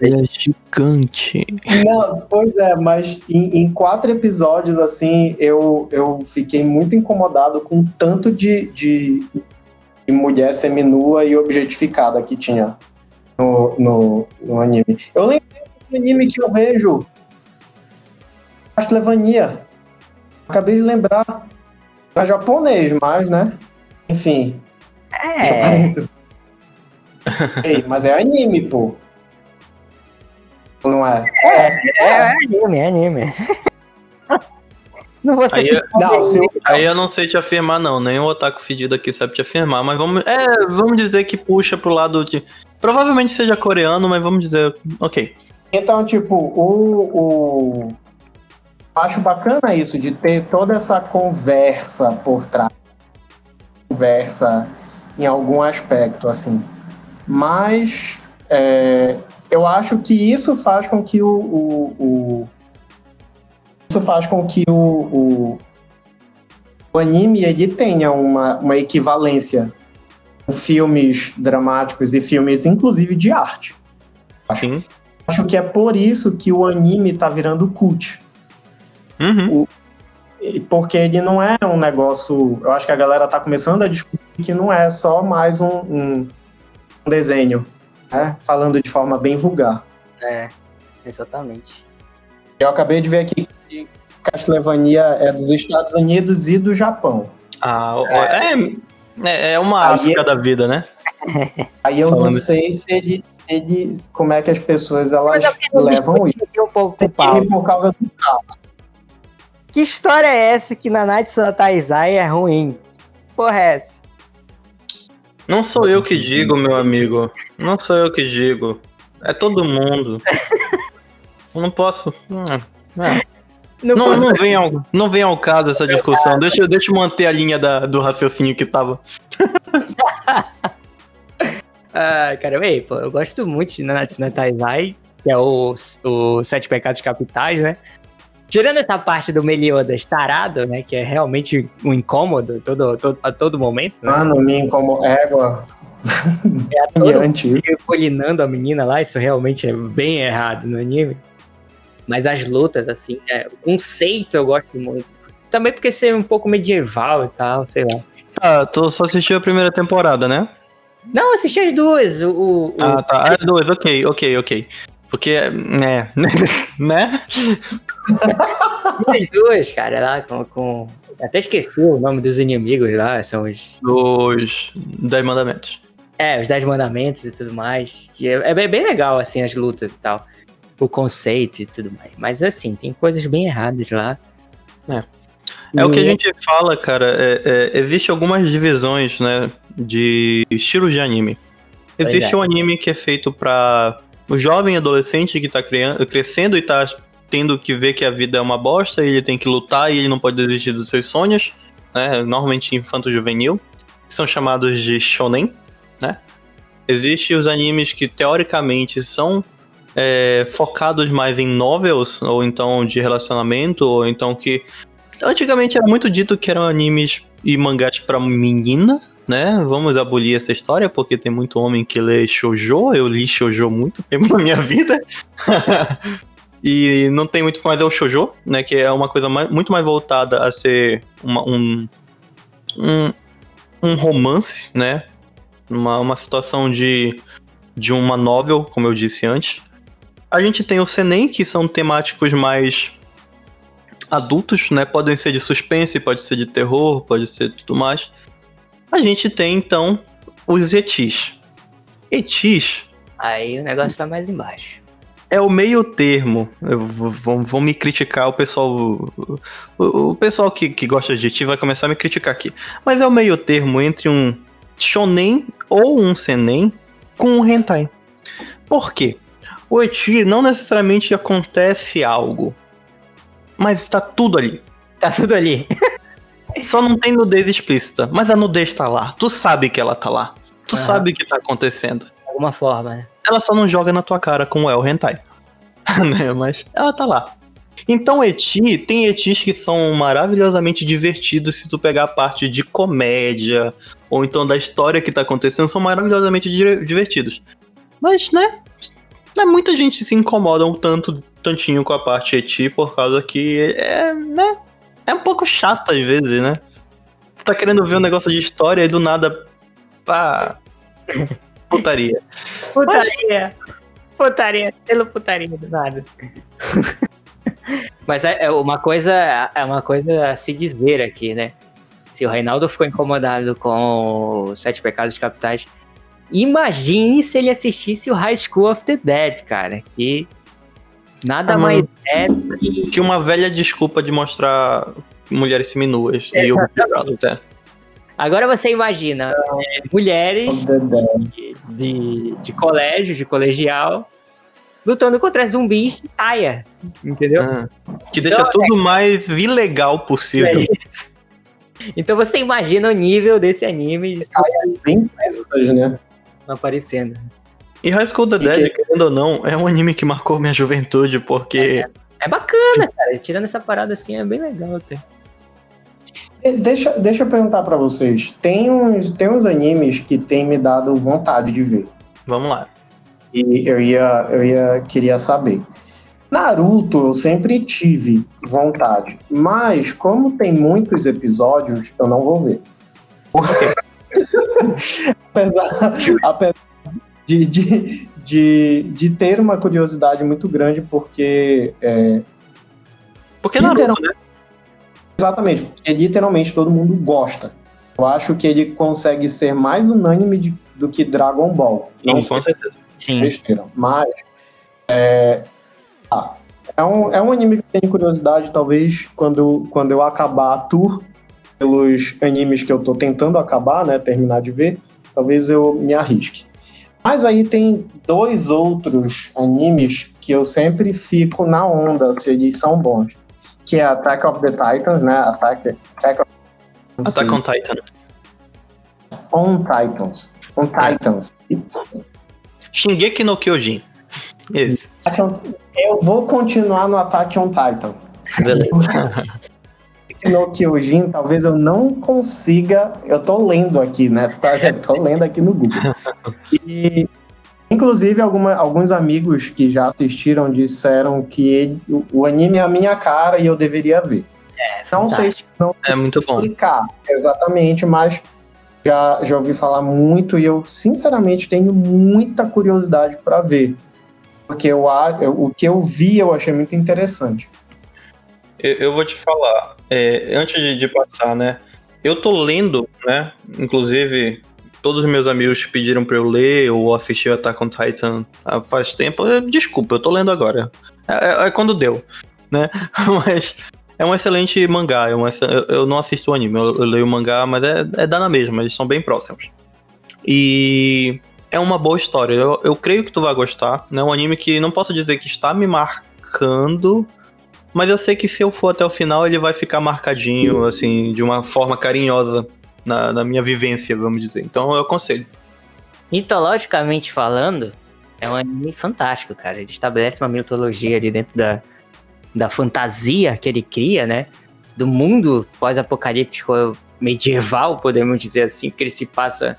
é gigante. Não, pois é, mas em, em, quatro episódios, assim, eu, eu fiquei muito incomodado com o tanto de, de, de mulher seminua e objetificada que tinha no, no, no anime. Eu lembro do anime que eu vejo, Castlevania. Acabei de lembrar. É japonês, mas, né? Enfim. É. Ei, mas é anime, pô. Não é? É, é, é anime, é anime. Não vou ser aí, não, eu, aí eu não sei te afirmar, não. Nem o Otaku fedido aqui sabe te afirmar, mas vamos. É, vamos dizer que puxa pro lado de. Provavelmente seja coreano, mas vamos dizer. Ok. Então, tipo, o, o, acho bacana isso, de ter toda essa conversa por trás. Conversa em algum aspecto, assim. Mas é, eu acho que isso faz com que o, o, o isso faz com que o, o, o, anime ele tenha uma, uma equivalência com filmes dramáticos e filmes, inclusive, de arte. Sim. Acho que é por isso que o anime tá virando cult. Uhum. O, porque ele não é um negócio. Eu acho que a galera tá começando a discutir que não é só mais um, um, um desenho, né? Falando de forma bem vulgar. É, exatamente. Eu acabei de ver aqui que Castlevania é dos Estados Unidos e do Japão. Ah, é, é, é uma África da vida, né? Aí eu Falando. não sei se ele, eles, como é que as pessoas elas levam isso. Um pouco com por causa do caso. Que história é essa que Nanatsu no Taizai é ruim? Porra é essa? Não sou eu que digo, meu amigo. Não sou eu que digo. É todo mundo. eu não posso. Hum, é. Não, não, não, vem ao, não vem ao caso essa discussão. Deixa, deixa eu manter a linha da, do raciocínio que tava. ah, cara, ei, pô, eu gosto muito de Nanatsu no Taizai, que é o, o Sete Pecados Capitais, né? Tirando essa parte do Meliodas tarado, né? Que é realmente um incômodo todo, todo, a todo momento. Né? Ah, não me incomoda. Égua. É a todo polinando a menina lá, isso realmente é bem errado no anime. Mas as lutas, assim, é, o conceito eu gosto muito. Também porque ser um pouco medieval e tal, sei lá. Ah, tu só assistiu a primeira temporada, né? Não, assisti as duas. O, o, ah, tá. As duas, ok, ok, ok. Porque, né, né? As duas, cara, lá com, com, Até esqueci o nome dos inimigos lá, são os. Os Dez Mandamentos. É, os Dez Mandamentos e tudo mais. Que é, é bem legal, assim, as lutas e tal. O conceito e tudo mais. Mas, assim, tem coisas bem erradas lá. É. É o que a gente fala, cara. É, é, existe algumas divisões, né? De estilos de anime. Existe é. um anime que é feito pra o jovem adolescente que tá crescendo e tá tendo que ver que a vida é uma bosta, ele tem que lutar e ele não pode desistir dos seus sonhos, né? Normalmente infanto-juvenil, que são chamados de shonen, né? Existem os animes que teoricamente são é, focados mais em novels, ou então de relacionamento, ou então que. Antigamente era muito dito que eram animes e mangás para menina, né? Vamos abolir essa história, porque tem muito homem que lê shoujo. Eu li shoujo muito tempo na minha vida. e não tem muito mais é o shoujo, né? Que é uma coisa mais, muito mais voltada a ser uma, um, um, um romance, né? Uma, uma situação de de uma novel, como eu disse antes. A gente tem o Senem, que são temáticos mais adultos, né? Podem ser de suspense, pode ser de terror, pode ser tudo mais. A gente tem, então, os etis. Etis Aí o negócio vai mais embaixo. É o meio termo. Eu Vão, vão me criticar, o pessoal. O, o pessoal que, que gosta de eti vai começar a me criticar aqui. Mas é o meio termo entre um shonen ou um senen com um hentai. Por quê? O eti não necessariamente acontece algo. Mas tá tudo ali. Tá tudo ali. Só não tem nudez explícita. Mas a nudez tá lá. Tu sabe que ela tá lá. Tu Aham. sabe o que tá acontecendo. Alguma forma, né? Ela só não joga na tua cara como é o hentai. né? Mas ela tá lá. Então, eti, tem etis que são maravilhosamente divertidos se tu pegar a parte de comédia, ou então da história que tá acontecendo, são maravilhosamente di- divertidos. Mas, né? né, Muita gente se incomoda um tanto, tantinho com a parte eti, por causa que é, né? É um pouco chato às vezes, né? Você tá querendo ver um negócio de história e do nada. Pá. Putaria. Putaria! Putaria, pelo putaria do nada. Mas é é uma coisa, é uma coisa a se dizer aqui, né? Se o Reinaldo ficou incomodado com os Sete Pecados Capitais, imagine se ele assistisse o High School of the Dead, cara. Que nada Ah, mais é do que. que uma velha desculpa de mostrar mulheres seminuas. E eu até. Agora você imagina é, mulheres de, de colégio, de colegial, lutando contra zumbis de saia. Entendeu? Ah, que deixa tudo mais ilegal É possível. isso. Então você imagina o nível desse anime Bem presos, né? aparecendo. E High School the E Dead, que- querendo ou não, é um anime que marcou minha juventude, porque. É bacana, cara. Tirando essa parada assim, é bem legal até. Deixa, deixa eu perguntar pra vocês. Tem uns, tem uns animes que tem me dado vontade de ver. Vamos lá. E eu ia, eu ia queria saber. Naruto eu sempre tive vontade, mas como tem muitos episódios, eu não vou ver. apesar apesar de, de, de, de ter uma curiosidade muito grande, porque é, Porque Naruto, né? Exatamente, porque literalmente todo mundo gosta. Eu acho que ele consegue ser mais unânime de- do que Dragon Ball. Não Sim, sei com certeza. Sim. besteira, mas é, ah, é, um, é um anime que eu tenho curiosidade, talvez quando, quando eu acabar a tour pelos animes que eu tô tentando acabar, né, terminar de ver, talvez eu me arrisque. Mas aí tem dois outros animes que eu sempre fico na onda se eles são bons, que é Attack of the Titans, né, Attack, Attack of Attack on Titan. on Titans, on Titans. Shingeki no Kyojin. Esse. Attack on- Eu vou continuar no Attack on Titan. Beleza. no Kyojin, talvez eu não consiga. Eu tô lendo aqui, né? Tá- eu tô lendo aqui no Google. E, inclusive, alguma- alguns amigos que já assistiram disseram que ele- o, o anime é a minha cara e eu deveria ver. não sei fantástico. não É muito bom. explicar exatamente, mas já, já ouvi falar muito e eu, sinceramente, tenho muita curiosidade para ver. Porque eu, eu- o que eu vi eu achei muito interessante. Eu, eu vou te falar, é, antes de, de passar, né? Eu tô lendo, né? Inclusive, todos os meus amigos pediram pra eu ler ou assistir Attack on Titan há faz tempo. Desculpa, eu tô lendo agora. É, é- é quando deu, né? Mas é um excelente mangá. É um eu, eu não assisto o anime, eu, eu leio o mangá, mas é, é dá na mesma, eles são bem próximos. E é uma boa história. Eu, eu creio que tu vai gostar. É né? um anime que não posso dizer que está me marcando, mas eu sei que se eu for até o final, ele vai ficar marcadinho, assim, de uma forma carinhosa na, na minha vivência, vamos dizer. Então eu aconselho. Mitologicamente falando, é um anime fantástico, cara. Ele estabelece uma mitologia ali dentro da, da fantasia que ele cria, né? Do mundo pós-apocalíptico medieval, podemos dizer assim, que ele se passa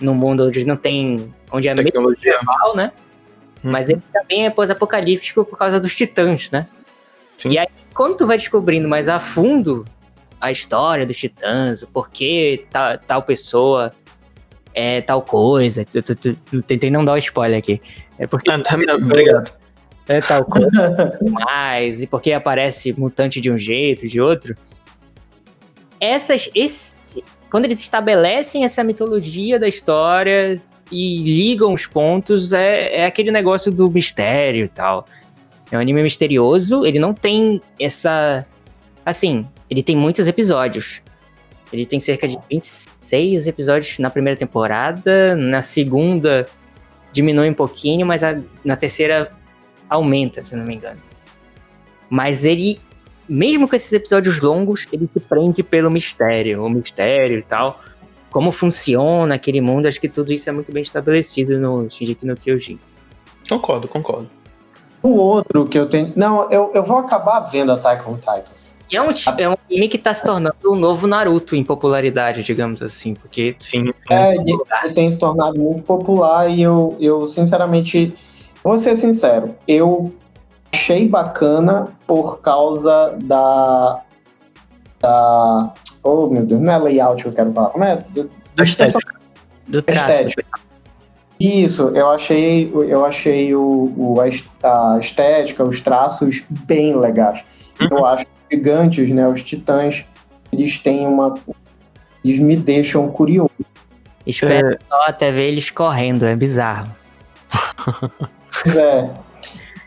num mundo onde não tem. onde é Tecnologia. medieval, né? Mas ele também é pós-apocalíptico por causa dos titãs, né? Sim. E aí, quando tu vai descobrindo mais a fundo a história dos titãs, o porquê ta- tal pessoa é tal coisa. Tu- tu- tu- tu- Tentei não dar o spoiler aqui. É porque Ah, tá, obrigado. é tal coisa mais, e porque aparece mutante de um jeito, de outro. Essas, esse, quando eles estabelecem essa mitologia da história e ligam os pontos, é, é aquele negócio do mistério e tal. É um anime misterioso, ele não tem essa. Assim, ele tem muitos episódios. Ele tem cerca de 26 episódios na primeira temporada, na segunda diminui um pouquinho, mas a- na terceira aumenta, se não me engano. Mas ele, mesmo com esses episódios longos, ele se prende pelo mistério, o mistério e tal. Como funciona aquele mundo, acho que tudo isso é muito bem estabelecido no Shingeki no Kyojin. Concordo, concordo. O outro que eu tenho. Não, eu, eu vou acabar vendo Attack on Titans. E é um, é um anime que tá se tornando o novo Naruto em popularidade, digamos assim, porque Sim. É, ele, ele tem se tornado muito popular e eu, eu sinceramente, vou ser sincero, eu achei bacana por causa da. da. Oh meu Deus, não é layout que eu quero falar. Como é? Do- Da estética. do traço. Estética. Isso, eu achei, eu achei o, o- a est- a estética, os traços bem legais. Eu acho gigantes, né, os titãs, eles têm uma. Eles me deixam curioso. Espero só até ver eles correndo, é bizarro. Pois é.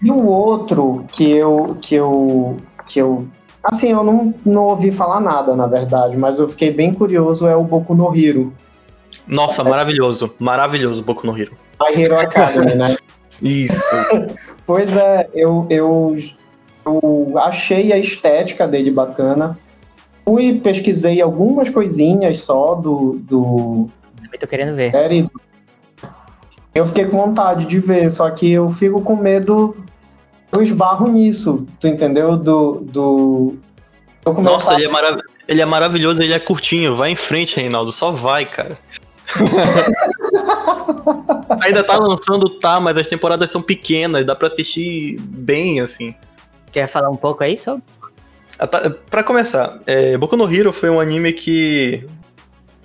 E o outro que eu, que eu, que eu, assim, eu não, não ouvi falar nada, na verdade, mas eu fiquei bem curioso é o Boku no Hero. Nossa, maravilhoso. Maravilhoso, Boku no Hero. My Hero Academy, né? Isso. Pois é, eu, eu, eu achei a estética dele bacana. Fui, pesquisei algumas coisinhas só do, do Também tô querendo ver. série. Eu fiquei com vontade de ver, só que eu fico com medo, eu esbarro nisso, tu entendeu? Do. do Nossa, ele é, marav ele é maravilhoso, ele é curtinho. Vai em frente, Reinaldo. Só vai, cara. Ainda tá lançando, tá, mas as temporadas são pequenas, dá pra assistir bem, assim. Quer falar um pouco aí sobre? Ah, tá, Pra começar, é, Boku no Hero foi um anime que.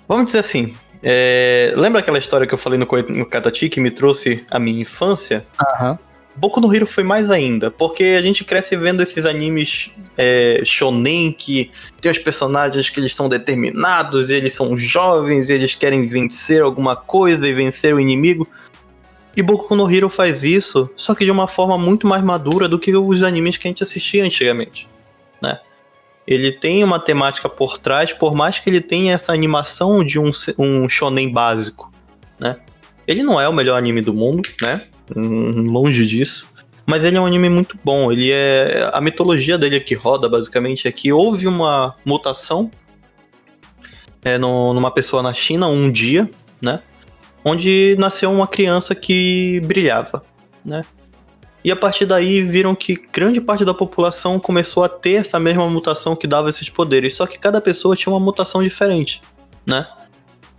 Vamos dizer assim. é, lembra aquela história que eu falei no, no Katachi que me trouxe a minha infância? Aham. Boku no Hero foi mais ainda, porque a gente cresce vendo esses animes é, shonen que tem os personagens que eles são determinados, eles são jovens, eles querem vencer alguma coisa e vencer o inimigo. E Boku no Hero faz isso, só que de uma forma muito mais madura do que os animes que a gente assistia antigamente, né? Ele tem uma temática por trás, por mais que ele tenha essa animação de um, um shonen básico, né? Ele não é o melhor anime do mundo, né? Hum, longe disso. Mas ele é um anime muito bom. Ele é. A mitologia dele que roda, basicamente, é que houve uma mutação é, no- numa pessoa na China um dia, né? Onde nasceu uma criança que brilhava, né? E a partir daí viram que grande parte da população começou a ter essa mesma mutação que dava esses poderes. Só que cada pessoa tinha uma mutação diferente, né?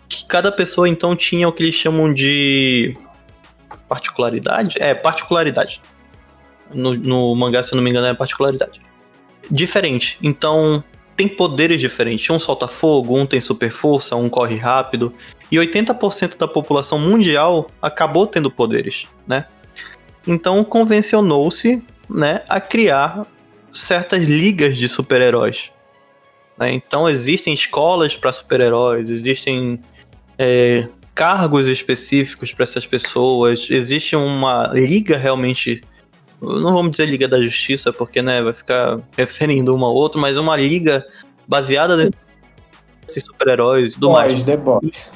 Que cada pessoa então tinha o que eles chamam de particularidade? É, particularidade. No, no mangá, se eu não me engano, é particularidade. Diferente. Então, tem poderes diferentes. Um solta fogo, um tem super força, um corre rápido. E 80% da população mundial acabou tendo poderes, né? Então, convencionou-se né, a criar certas ligas de super-heróis. né? Então, existem escolas para super-heróis, existem é, cargos específicos para essas pessoas. Existe uma liga realmente. Não vamos dizer Liga da Justiça, porque né, vai ficar referindo uma a outra, mas uma liga baseada nesses super-heróis tudo mais. Boys, The Boys.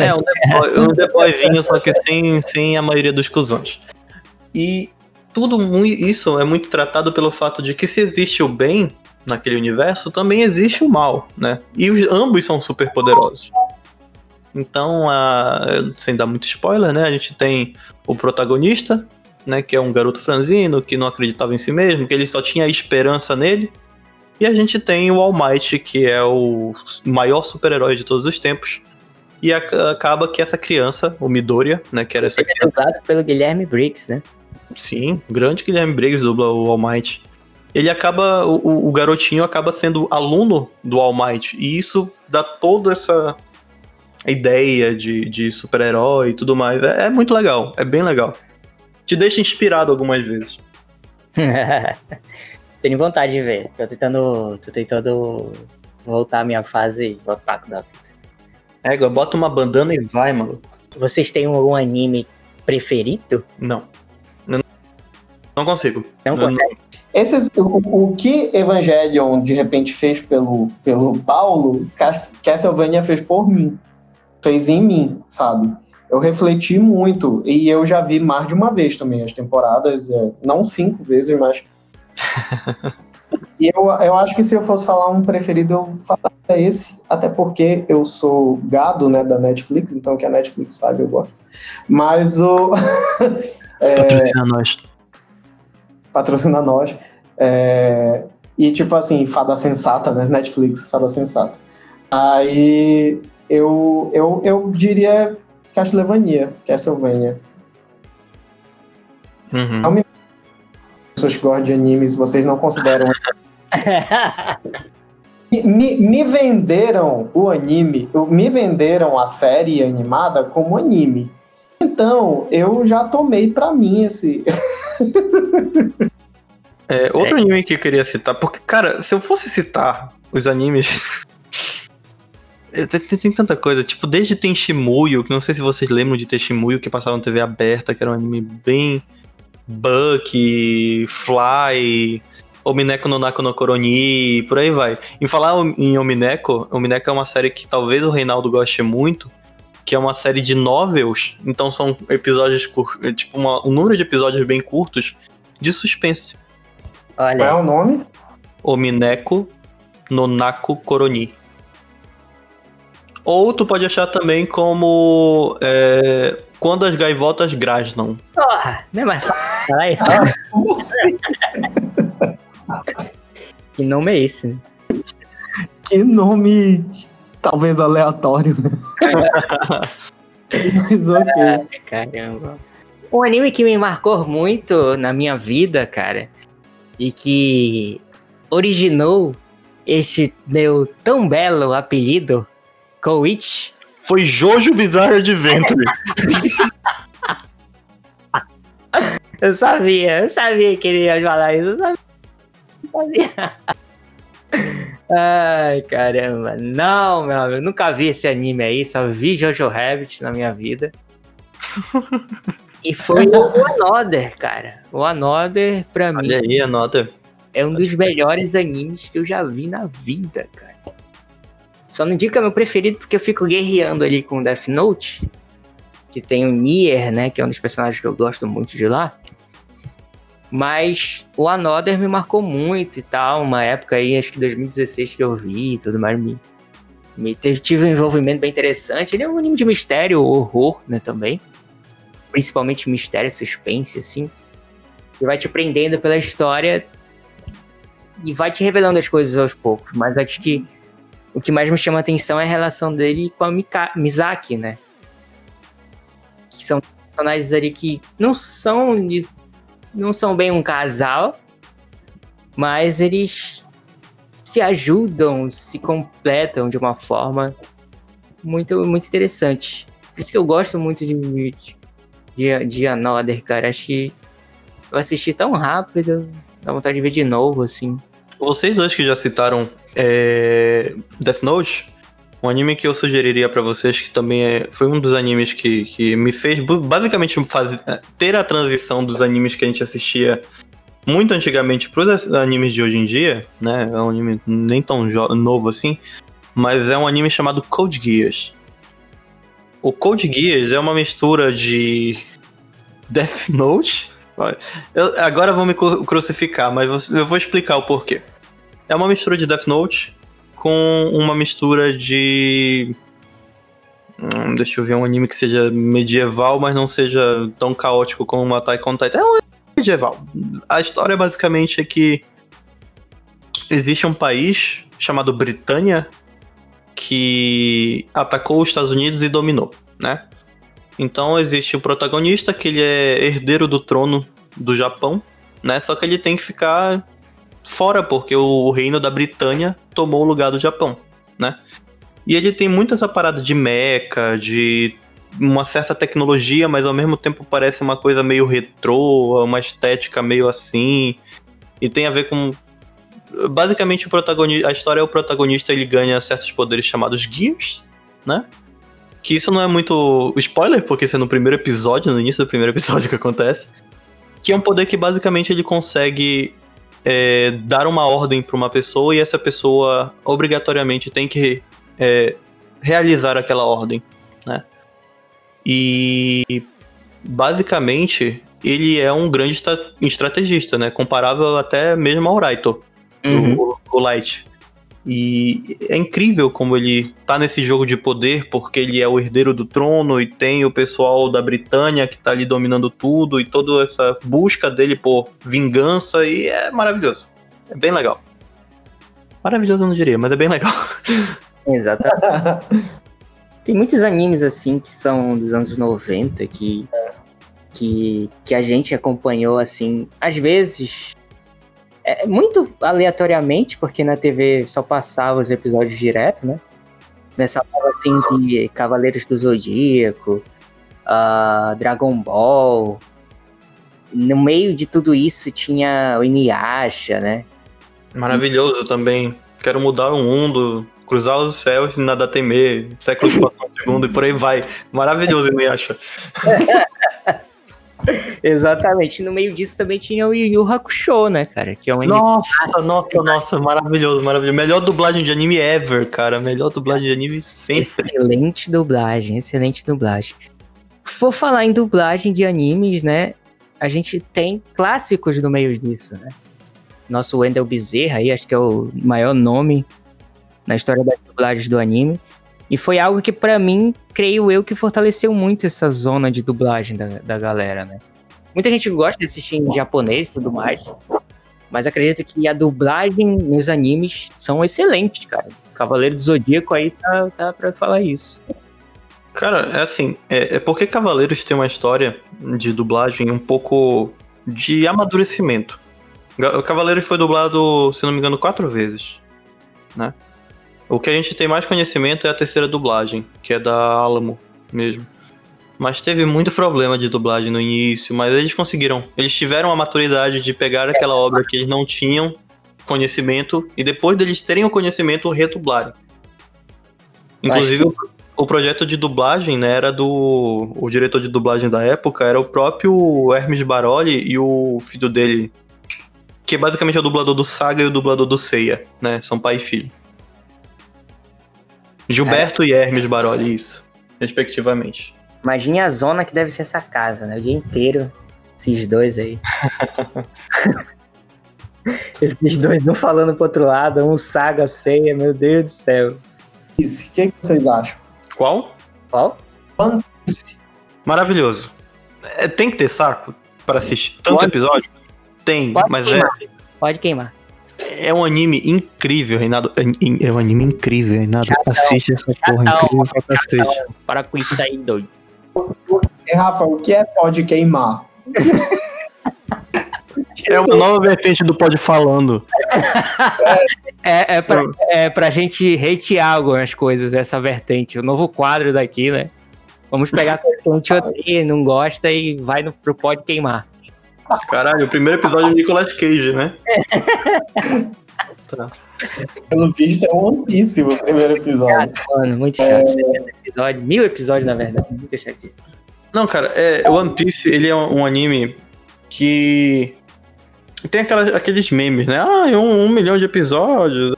É, um The Boy- um The Boyzinho, só que sem, sem a maioria dos cuzões. E tudo isso é muito tratado pelo fato de que se existe o bem naquele universo, também existe o mal, né? E os, ambos são super poderosos. Então, a- sem dar muito spoiler, né? A gente tem o protagonista, né? Que é um garoto franzino, que não acreditava em si mesmo, que ele só tinha esperança nele. E a gente tem o All Might, que é o maior super-herói de todos os tempos. E acaba que essa criança, o Midoriya, né? Que era essa Ele é dublado pelo Guilherme Briggs, né? Sim, grande Guilherme Briggs dubla o All Might. Ele acaba, o, o- o garotinho acaba sendo aluno do All Might, e isso dá toda essa ideia de, de super-herói e tudo mais. É, é muito legal, é bem legal. Te deixa inspirado algumas vezes. Tenho vontade de ver. Tô tentando. Tô tentando voltar à minha fase otaku da vida. É, bota uma bandana e vai, mano. Vocês têm algum anime preferido? Não. Eu não consigo. Não consegue? Esses, o, o que Evangelion de repente fez pelo, pelo Paulo, Cas- Castlevania fez por mim. Fez em mim, sabe? Eu refleti muito e eu já vi mais de uma vez também as temporadas, é, não cinco vezes, mas. e eu, eu acho que se eu fosse falar um preferido, eu falaria esse, até porque eu sou gado né, da Netflix, então o que a Netflix faz eu gosto. Mas o. é, Patrocina nós. patrocina nós. É, e tipo assim, fada sensata, né? Netflix, fada sensata. Aí eu, eu, eu diria Castlevania, Castlevania. Uhum. Pessoas que gostam de animes, vocês não consideram. me, me- me venderam o anime, me venderam a série animada como anime. Então, eu já tomei pra mim esse. É, outro anime que eu queria citar, porque, cara, se eu fosse citar os animes. é, tem, tem- tanta coisa, tipo, desde Tenshimuyo, que não sei se vocês lembram de Tenshimuyo, que passava na TV aberta, que era um anime bem. Buck, Fly, Omineko no Nako no Koroni, por aí vai. Em falar em Omineko, Omineko é uma série que talvez o Reinaldo goste muito, que é uma série de novels, então são episódios, cur- é, tipo, uma- um número de episódios bem curtos de suspense. Qual é Olha, o nome? Omineko no Naku Koroni. Ou tu pode achar também como é, Quando as Gaivotas Grasnam. porra, não é mais fácil falar isso? Como? Que nome é esse? né? Que nome talvez aleatório. né? Mas ok. Caramba. Um anime que me marcou muito na minha vida, cara, e que originou este meu tão belo apelido, Koichi, Foi Jojo Bizarre Adventure. Eu sabia, eu sabia que ele ia falar isso, eu sabia. eu sabia. Ai, caramba. Não, meu amigo, nunca vi esse anime aí, só vi Jojo Rabbit na minha vida. E foi o Another, cara. O Another, pra mim, Olha aí a nota. é um dos melhores animes que eu já vi na vida, cara. Só não digo que é meu preferido porque eu fico guerreando ali com Death Note, que tem o Nier, né, que é um dos personagens que eu gosto muito de lá. Mas o Another me marcou muito e tal, uma época aí, acho que 2016 que eu vi e tudo mais, me, me tive um envolvimento bem interessante. Ele é um anime de mistério, horror, né, também. Principalmente mistério, suspense, assim. Que vai te prendendo pela história e vai te revelando as coisas aos poucos. Mas acho que o que mais me chama atenção é a relação dele com a Mika, Mizaki, né? Que são personagens ali que não são não são bem um casal, mas eles se ajudam, se completam de uma forma muito muito interessante. Por isso que eu gosto muito de de, de Another, cara. Acho que eu assisti tão rápido, dá vontade de ver de novo, assim. Vocês dois que já citaram é, Death Note, um anime que eu sugeriria pra vocês, que também é- foi um dos animes que, que me fez basicamente faz- ter a transição dos animes que a gente assistia muito antigamente pros animes de hoje em dia, né? É um anime nem tão novo assim, mas é um anime chamado Code Geass. O Code Geass é uma mistura de Death Note. Eu- agora vão me cru- crucificar, mas eu vou explicar o porquê. É uma mistura de Death Note com uma mistura de. Hum, deixa eu ver um anime que seja medieval, mas não seja tão caótico como Attack on Titan. É um medieval. A história basicamente é que existe um país chamado Britânia que atacou os Estados Unidos e dominou, né? Então existe o protagonista que ele é herdeiro do trono do Japão, né? Só que ele tem que ficar fora porque o reino da Britânia tomou o lugar do Japão, né? E ele tem muito essa parada de mecha, de uma certa tecnologia, mas ao mesmo tempo parece uma coisa meio retrô, uma estética meio assim. E tem a ver com. Basicamente, o protagonista, a história é o protagonista ele ganha certos poderes chamados Gears, né? Que isso não é muito spoiler, porque isso é no primeiro episódio, no início do primeiro episódio que acontece. Que é um poder que basicamente ele consegue é, dar uma ordem para uma pessoa e essa pessoa obrigatoriamente tem que é, realizar aquela ordem, né? E basicamente ele é um grande estrategista, né? Comparável até mesmo ao Raito, uhum. o, o Light. E é incrível como ele tá nesse jogo de poder, porque ele é o herdeiro do trono e tem o pessoal da Britânia que tá ali dominando tudo e toda essa busca dele por vingança e é maravilhoso. É bem legal. Maravilhoso eu não diria, mas é bem legal. Exatamente. Tem muitos animes assim que são dos anos 90 que, que, que a gente acompanhou assim, às vezes é, muito aleatoriamente, porque na TV só passava os episódios direto, né? Nessa fala assim de Cavaleiros do Zodíaco, uh, Dragon Ball. No meio de tudo isso tinha o Inuyasha, né? Maravilhoso também. Quero mudar o mundo, cruzar os céus e nada temer, séculos passam um segundo e por aí vai. Maravilhoso, acha. Exatamente. No meio disso também tinha o Yu Yu Hakusho, né, cara? Que é um Nossa, nossa, nossa, maravilhoso, maravilhoso. Melhor dublagem de anime ever, cara. Melhor dublagem de anime sempre. Excelente dublagem, excelente dublagem. For falar em dublagem de animes, né? A gente tem clássicos no meio disso, né? Nosso Wendell Bezerra aí, acho que é o maior nome na história das dublagens do anime. E foi algo que, para mim, creio eu, que fortaleceu muito essa zona de dublagem da, da galera, né? Muita gente gosta de assistir em japonês e tudo mais. Mas acredito que a dublagem nos animes são excelentes, cara. Cavaleiro do Zodíaco aí tá, tá pra falar isso. Cara, é assim, é, é porque Cavaleiros tem uma história de dublagem um pouco de amadurecimento. O Cavaleiros foi dublado, se não me engano, quatro vezes, né? O que a gente tem mais conhecimento é a terceira dublagem, que é da Alamo mesmo. Mas teve muito problema de dublagem no início, mas eles conseguiram. Eles tiveram a maturidade de pegar aquela obra que eles não tinham conhecimento e depois deles terem o conhecimento, redublarem. Inclusive, que... o projeto de dublagem, né, era do. O diretor de dublagem da época era o próprio Hermes Baroli e o filho dele, que é basicamente é o dublador do Saga e o dublador do Seiya, né? São pai e filho. Gilberto é. e Hermes Baroli, isso, respectivamente. Imagine a zona que deve ser essa casa, né? O dia inteiro, esses dois aí. esses dois um falando pro outro lado, um saga ceia, meu Deus do céu. Isso, o que, é que vocês acham? Qual? Qual? One Piece. Maravilhoso. É, tem que ter saco para assistir tanto One episódio? Tem, Pode mas queimar. é. Pode queimar. É um anime incrível, Reinaldo. É, um anime incrível, Reinaldo. Chatão, Assiste essa porra, incrível pra cacete. Para com isso aí, doido. Rafa, o que é pode queimar? É uma nova vertente do Pode Falando. É, é, pra, é pra gente hatear algumas coisas, essa vertente. O novo quadro daqui, né? Vamos pegar coisas que a gente odeia, não gosta e vai no, pro Pode Queimar. Caralho, o primeiro episódio é Nicolas Cage, né? tá. Pelo visto é One Piece o primeiro episódio. mano, muito chato. É... Episódio, mil episódios, na verdade. Muito chatíssimo. Não, cara, é, One Piece, ele é um, anime que tem aquelas, aqueles memes, né? Ah, um, um milhão de episódios.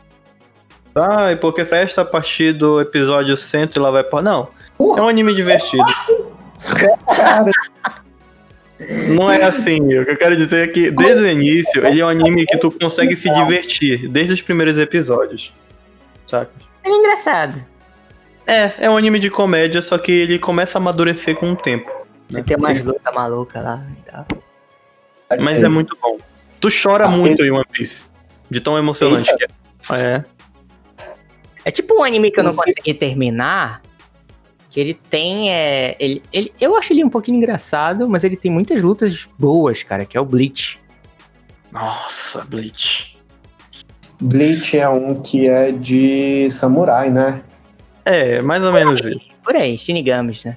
Ah, e porque festa a partir do episódio 100 e lá vai pra... Não, é um anime divertido. Cara... Não é assim. O que eu quero dizer é que, desde o início, ele é um anime que tu consegue se divertir, desde os primeiros episódios. Saca? Ele é engraçado. É, é um anime de comédia, só que ele começa a amadurecer com o tempo. Né? Tem umas luta maluca lá e tal. Mas é muito bom. Tu chora ah, muito em One Piece. De tão emocionante que é. É. É tipo um anime que eu não consegui terminar, que ele tem. É, ele, ele, eu acho ele um pouquinho engraçado, mas ele tem muitas lutas boas, cara, que é o Bleach. Nossa, Bleach. Bleach é um que é de samurai, né? É, mais ou menos isso. Por aí, Shinigamis, né?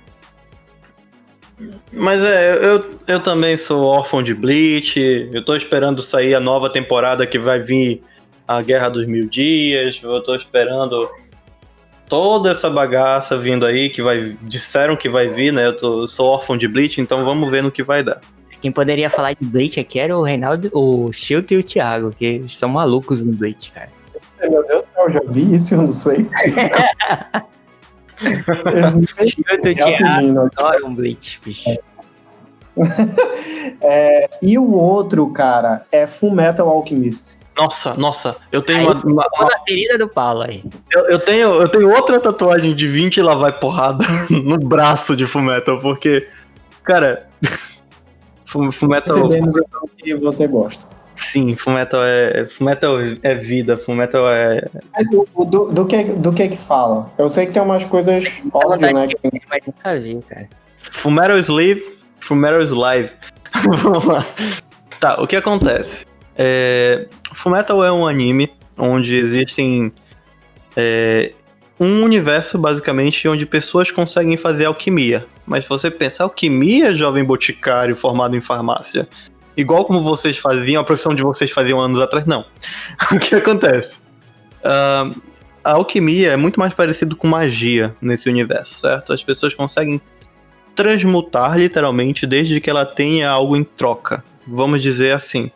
Mas é, eu, eu também sou órfão de Bleach. Eu tô esperando sair a nova temporada que vai vir a Guerra dos Mil Dias. Eu tô esperando toda essa bagaça vindo aí que vai. Disseram que vai vir, né? Eu, tô, eu sou órfão de Bleach, então vamos ver no que vai dar. Quem poderia falar de Bleach aqui era o Reinaldo, o Shield e o Thiago, que são malucos no Bleach, cara. Meu Deus do céu, eu já vi isso, eu não sei. Shield e o Thiago adoram Bleach, bicho. É, e o outro, cara, é Full Metal Alchemist. Nossa, nossa, eu tenho Aí, uma, uma- Toda a ferida do Paulo aí. eu, eu tenho eu tenho outra tatuagem de 20 lá vai porrada no braço de Fullmetal, porque cara, Fu- Fullmetal Percebemos então que você gosta. sim, Fullmetal é Fullmetal é vida, Fullmetal é Mas do, do, do que, do que que fala? Eu sei que tem umas coisas óbvias, né? que- Mas nunca vi, cara. Fullmetal Slave, Fullmetal Slave. Vamos lá. Tá, o que acontece? É, Fullmetal é um anime onde existem é, um universo, basicamente, onde pessoas conseguem fazer alquimia. Mas se você pensa, alquimia, jovem boticário formado em farmácia, igual como vocês faziam, a profissão de vocês faziam anos atrás, não. o que acontece? Ah, a alquimia é muito mais parecido com magia nesse universo, certo? As pessoas conseguem transmutar, literalmente, desde que ela tenha algo em troca. Vamos dizer assim.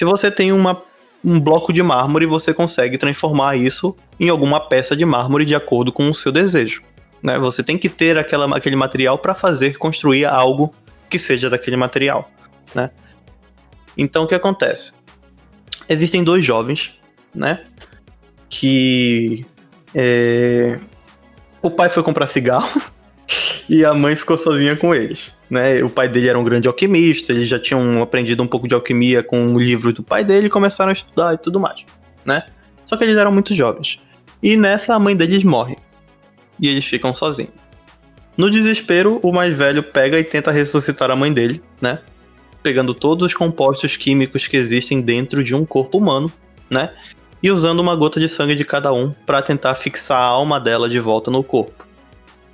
Se você tem uma, um bloco de mármore, você consegue transformar isso em alguma peça de mármore de acordo com o seu desejo. Né? Você tem que ter aquela, aquele material para fazer construir algo que seja daquele material. Né? Então o que acontece? Existem dois jovens, né? Que é, o pai foi comprar cigarro e a mãe ficou sozinha com eles. Né? O pai dele era um grande alquimista, eles já tinham aprendido um pouco de alquimia com o livro do pai dele e começaram a estudar e tudo mais. Né? Só que eles eram muito jovens. E nessa a mãe deles morre. E eles ficam sozinhos. No desespero, o mais velho pega e tenta ressuscitar a mãe dele, né? Pegando todos os compostos químicos que existem dentro de um corpo humano, né? E usando uma gota de sangue de cada um para tentar fixar a alma dela de volta no corpo.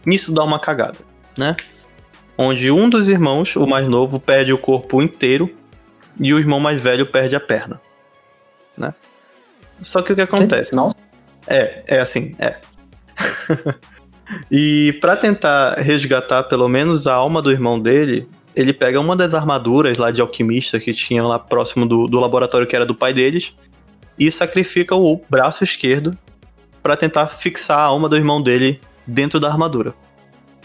Nisso dá uma cagada, né? Onde um dos irmãos, o mais novo, perde o corpo inteiro e o irmão mais velho perde a perna, né? Só que o que acontece? É, é assim, é. e pra tentar resgatar pelo menos a alma do irmão dele, ele pega uma das armaduras lá de alquimista que tinha lá próximo do, do laboratório que era do pai deles e sacrifica o braço esquerdo pra tentar fixar a alma do irmão dele dentro da armadura.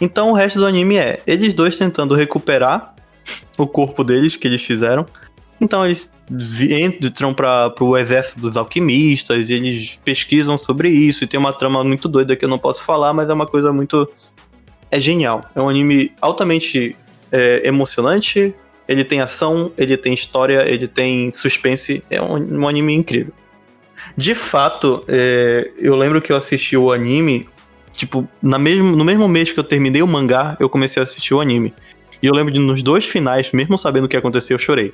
Então o resto do anime é eles dois tentando recuperar o corpo deles que eles fizeram. Então eles entram para o exército dos alquimistas e eles pesquisam sobre isso e tem uma trama muito doida que eu não posso falar, mas é uma coisa muito é genial. É um anime altamente é, emocionante. Ele tem ação, ele tem história, ele tem suspense. É um, um anime incrível. De fato, é, eu lembro que eu assisti o anime, tipo, na mesmo, no mesmo mês que eu terminei o mangá, eu comecei a assistir o anime. E eu lembro de nos dois finais, mesmo sabendo o que aconteceu, eu chorei.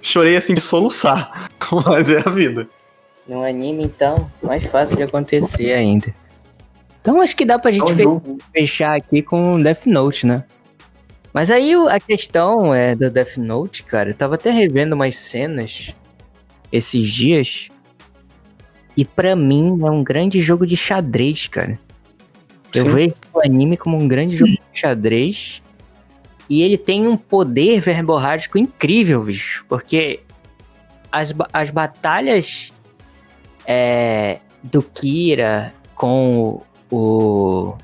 Chorei assim de soluçar, mas é a vida. No anime, então, mais fácil de acontecer ainda. Então acho que dá pra é gente um fe- jogo. fechar aqui com Death Note, né? Mas aí a questão é do Death Note, cara, eu tava até revendo umas cenas esses dias. E pra mim é um grande jogo de xadrez, cara. Eu Sim. vejo o anime como um grande jogo de xadrez. E ele tem um poder verborrágico incrível, bicho. Porque as, as batalhas é, do Kira com o.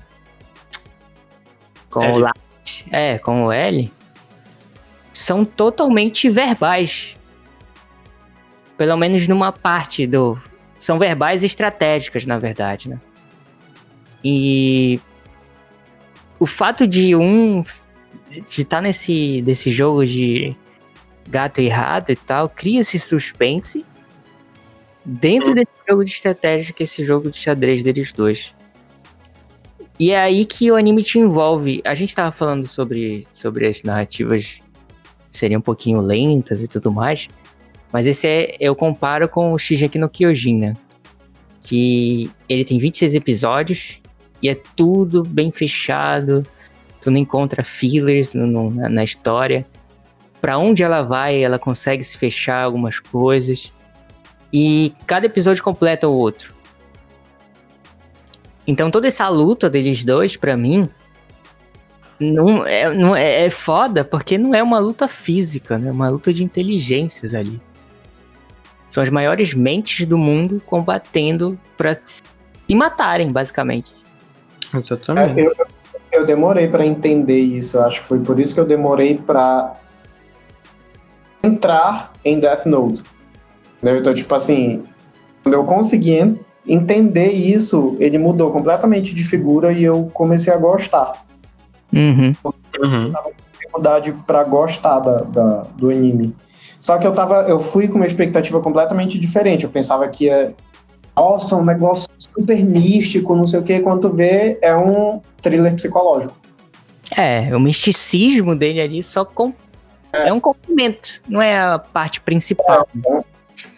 Com o L. Light, é, com o L, são totalmente verbais. Pelo menos numa parte do. São verbais estratégicas, na verdade, né? E o fato de um de estar nesse desse jogo de gato e rato e tal, cria esse suspense dentro desse jogo de estratégia que é esse jogo de xadrez deles dois. E é aí que o anime te envolve. A gente tava falando sobre, sobre as narrativas seriam um pouquinho lentas e tudo mais, mas esse é, eu comparo com o Shingeki no Kyojin, né? Que ele tem 26 episódios E é tudo bem fechado. Tu não encontra fillers no, no, na, na história. Pra onde ela vai, ela consegue se fechar algumas coisas. E cada episódio completa o outro. Então toda essa luta deles dois, pra mim, não é, não é, é foda porque não é uma luta física, né? É uma luta de inteligências ali. São as maiores mentes do mundo combatendo pra se matarem, basicamente. Exatamente. É, eu, eu demorei pra entender isso. Eu acho que foi por isso que eu demorei pra entrar em Death Note. Né? Então, tipo assim, quando eu consegui en- entender isso, ele mudou completamente de figura e eu comecei a gostar. Uhum. Uhum. Dificuldade pra gostar da, da- do anime. Só que eu tava, eu fui com uma expectativa completamente diferente. Eu pensava que ia, nossa, um negócio super místico, não sei o que. Quando tu vê, é um thriller psicológico. É, o misticismo dele ali só com... é. um complemento, não é a parte principal.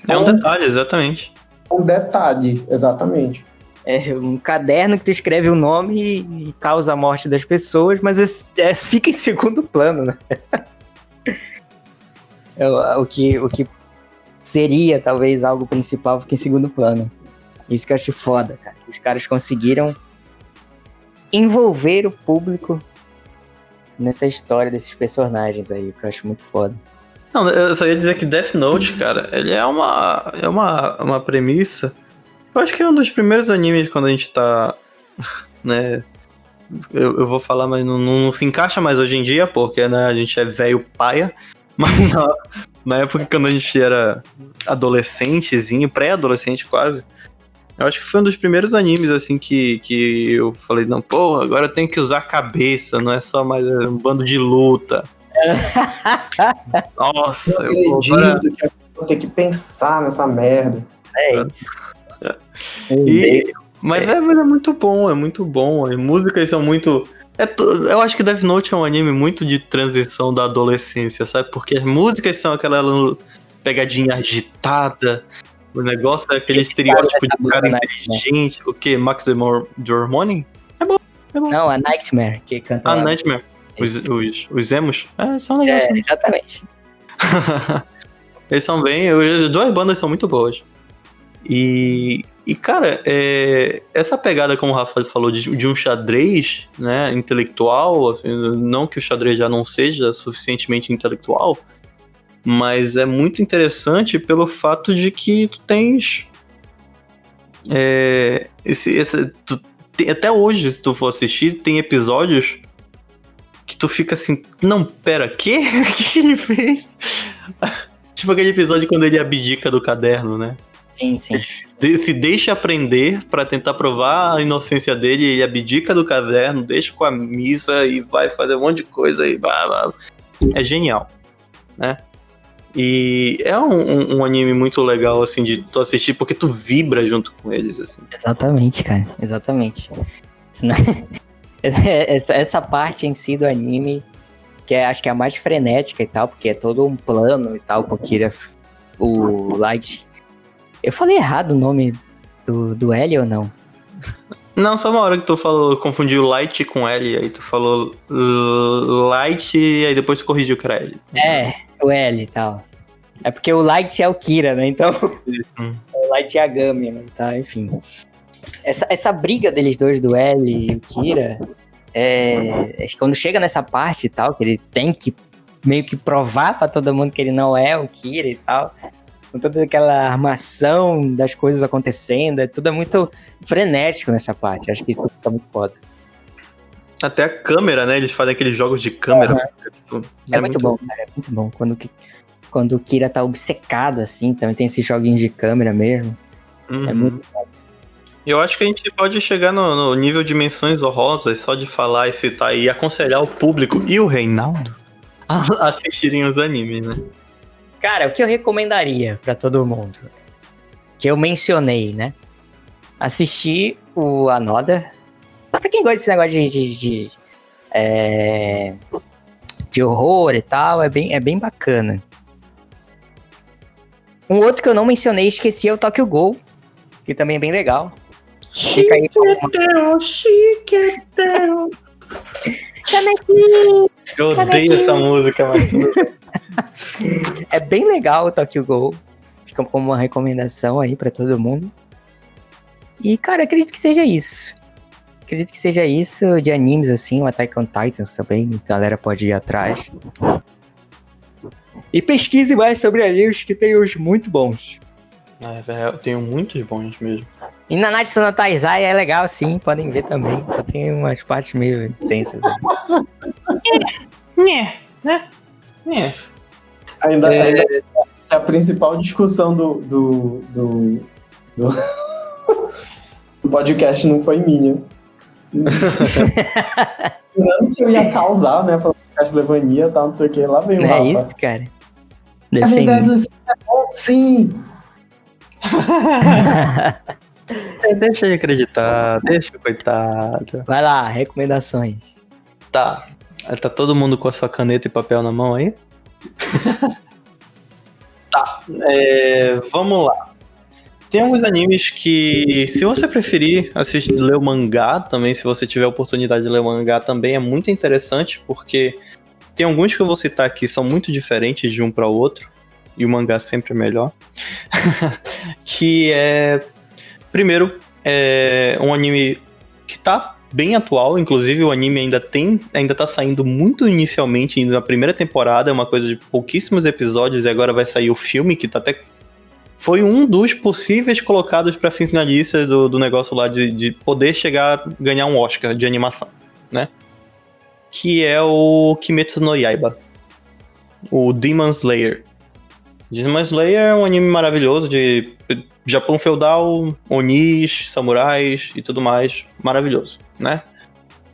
É um detalhe, exatamente. Um detalhe, exatamente. É um caderno que tu escreve o nome e, e causa a morte das pessoas, mas é, fica em segundo plano, né? É o, o que, o que seria talvez algo principal fica em segundo plano. Isso que eu acho foda, cara. Os caras conseguiram envolver o público nessa história desses personagens aí, que eu acho muito foda. Não, eu só ia dizer que Death Note, cara, ele é uma, é uma, uma premissa. Eu acho que é um dos primeiros animes quando a gente tá. né? Eu, eu vou falar, mas não, não, não se encaixa mais hoje em dia, porque né, a gente é velho paia. Mas na, na época quando a gente era adolescentezinho, pré-adolescente quase. Eu acho que foi um dos primeiros animes, assim, que, que eu falei, não, pô, agora eu tenho que usar a cabeça, não é só mais um bando de luta. Nossa, Eu eu, acredito agora, que eu vou ter que pensar nessa merda. É isso. E- mas, é, mas é muito bom, é muito bom. As músicas são muito. é tu- eu acho que Death Note é um anime muito de transição da adolescência, sabe? Porque as músicas são aquela pegadinha agitada. O negócio é aquele estereótipo de cara tá inteligente. O que? Max Demor- Dormoni? Não, a Nightmare que canta. Ah, lá. Nightmare. Os, os, os emos? É, são legais. É, exatamente. Eles são bem. As duas bandas são muito boas. E, e cara, é, essa pegada, como o Rafael falou, de, de um xadrez né, intelectual, assim, não que o xadrez já não seja suficientemente intelectual, mas é muito interessante pelo fato de que tu tens. é, esse, esse, tu tem- até hoje, se tu for assistir, tem episódios que tu fica assim, não, pera, quê? O que ele fez? tipo aquele episódio quando ele abdica do caderno, né? Sim, sim. De- se deixa aprender pra tentar provar a inocência dele, ele abdica do caderno, deixa com a missa e vai fazer um monte de coisa e blá, blá. É genial, né? E é um, um- um anime muito legal, assim, de tu assistir, porque tu vibra junto com eles, assim. Exatamente, cara. Exatamente. Essa, essa parte em si do anime, que é, acho que é a mais frenética e tal, porque é todo um plano e tal, com o Kira, o Light. Eu falei errado o nome do, do L ou não? Não, só uma hora que tu falou, confundiu Light com L, aí tu falou uh, Light e aí depois tu corrigiu que era L. É, o L e tal. É porque o Light é o Kira, né? Então. Hum. o Light é a Gami, né? Tá, enfim. Essa, essa briga deles dois, do L e o Kira, é, é quando chega nessa parte e tal, que ele tem que meio que provar pra todo mundo que ele não é o Kira e tal. Com toda aquela armação das coisas acontecendo, é tudo muito frenético nessa parte. Acho que isso fica muito foda. Até a câmera, né? Eles fazem aqueles jogos de câmera. tipo, É, muito, bom, cara. É muito bom. Quando, quando o Kira tá obcecado, assim, também tem esses joguinhos de câmera mesmo. Uhum. É muito Eu acho que a gente pode chegar no, no nível de menções honrosas só de falar e citar e aconselhar o público e o Reinaldo a assistirem os animes, né? Cara, o que eu recomendaria pra todo mundo? Que eu mencionei, né? Assistir o Anoda. Pra quem gosta desse negócio de. de, de, é, de horror e tal, é bem, é bem bacana. Um outro que eu não mencionei, esqueci, é o Tokyo Ghoul, que também é bem legal. Fica aí chiquetão. Eu odeio essa música, mas. É bem legal o Tokyo Ghoul. Fica como uma recomendação aí pra todo mundo. E, cara, acredito que seja isso. Acredito que seja isso de animes, assim, o Attack on Titans também. A galera pode ir atrás. E pesquise mais sobre animes que tem os muito bons. É, velho, eu tenho muitos bons mesmo. E na Natsu no Taizai é legal, sim, podem ver também. Só tem umas partes meio intensas. aí. Né, né? É. Ainda, É. ainda a principal discussão do, do, do, do- do podcast não foi minha. Não que eu ia causar, né? Falando de Castlevania e tal, não sei o que. Lá veio o Não é Rafa. isso, cara? É verdade, Defende. Luciano, é bom sim. É, deixa ele acreditar, deixa coitado. Vai lá, recomendações. Tá. Tá todo mundo com a sua caneta e papel na mão aí? tá. é, vamos lá. Tem alguns animes que, se você preferir assistir, ler o mangá também, se você tiver a oportunidade de ler o mangá também, é muito interessante, porque tem alguns que eu vou citar aqui são muito diferentes de um para o outro, e o mangá sempre é melhor. que é. Primeiro, é um anime que tá bem atual, inclusive o anime ainda tem, ainda tá saindo muito inicialmente, indo na primeira temporada, é uma coisa de pouquíssimos episódios e agora vai sair o filme que tá até foi um dos possíveis colocados para finalista do, do negócio lá de, de poder chegar a ganhar um Oscar de animação, né? Que é o Kimetsu no Yaiba, o Demon Slayer. Demon Slayer é um anime maravilhoso de Japão feudal, onis, samurais e tudo mais. Maravilhoso, né?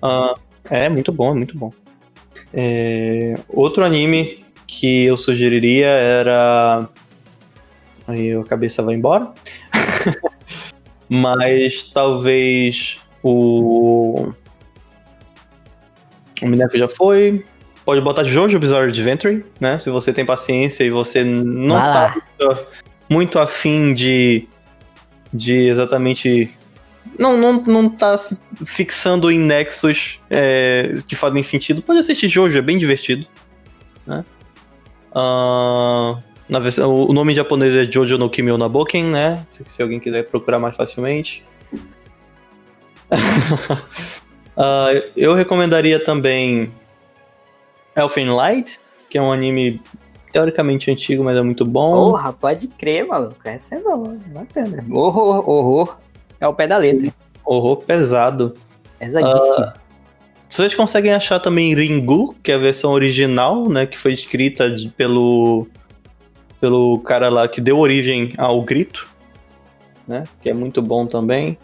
Ah, é muito bom, é muito bom. É, outro anime que eu sugeriria era. Aí a cabeça vai embora. Mas talvez o. O Mineco já foi. Pode botar Jojo Bizarre Adventure, né? Se você tem paciência e você não Vai tá muito, afim de. De exatamente. Não, não, não tá se fixando em nexos é, que fazem sentido. Pode assistir Jojo, é bem divertido. Né? Ah, na versão, o nome em japonês é Jojo no Kimi no Boken, né? Se, se alguém quiser procurar mais facilmente. Ah, eu recomendaria também Elfen Light, que é um anime teoricamente antigo, mas é muito bom. Porra, pode crer, maluco. Essa é boa, bacana. Horror, horror. É o pé da letra. Horror pesado. Pesadíssimo. Vocês conseguem achar também Ringu, que é a versão original, né? Que foi escrita de- pelo, pelo cara lá que deu origem ao grito, né? Que é muito bom também.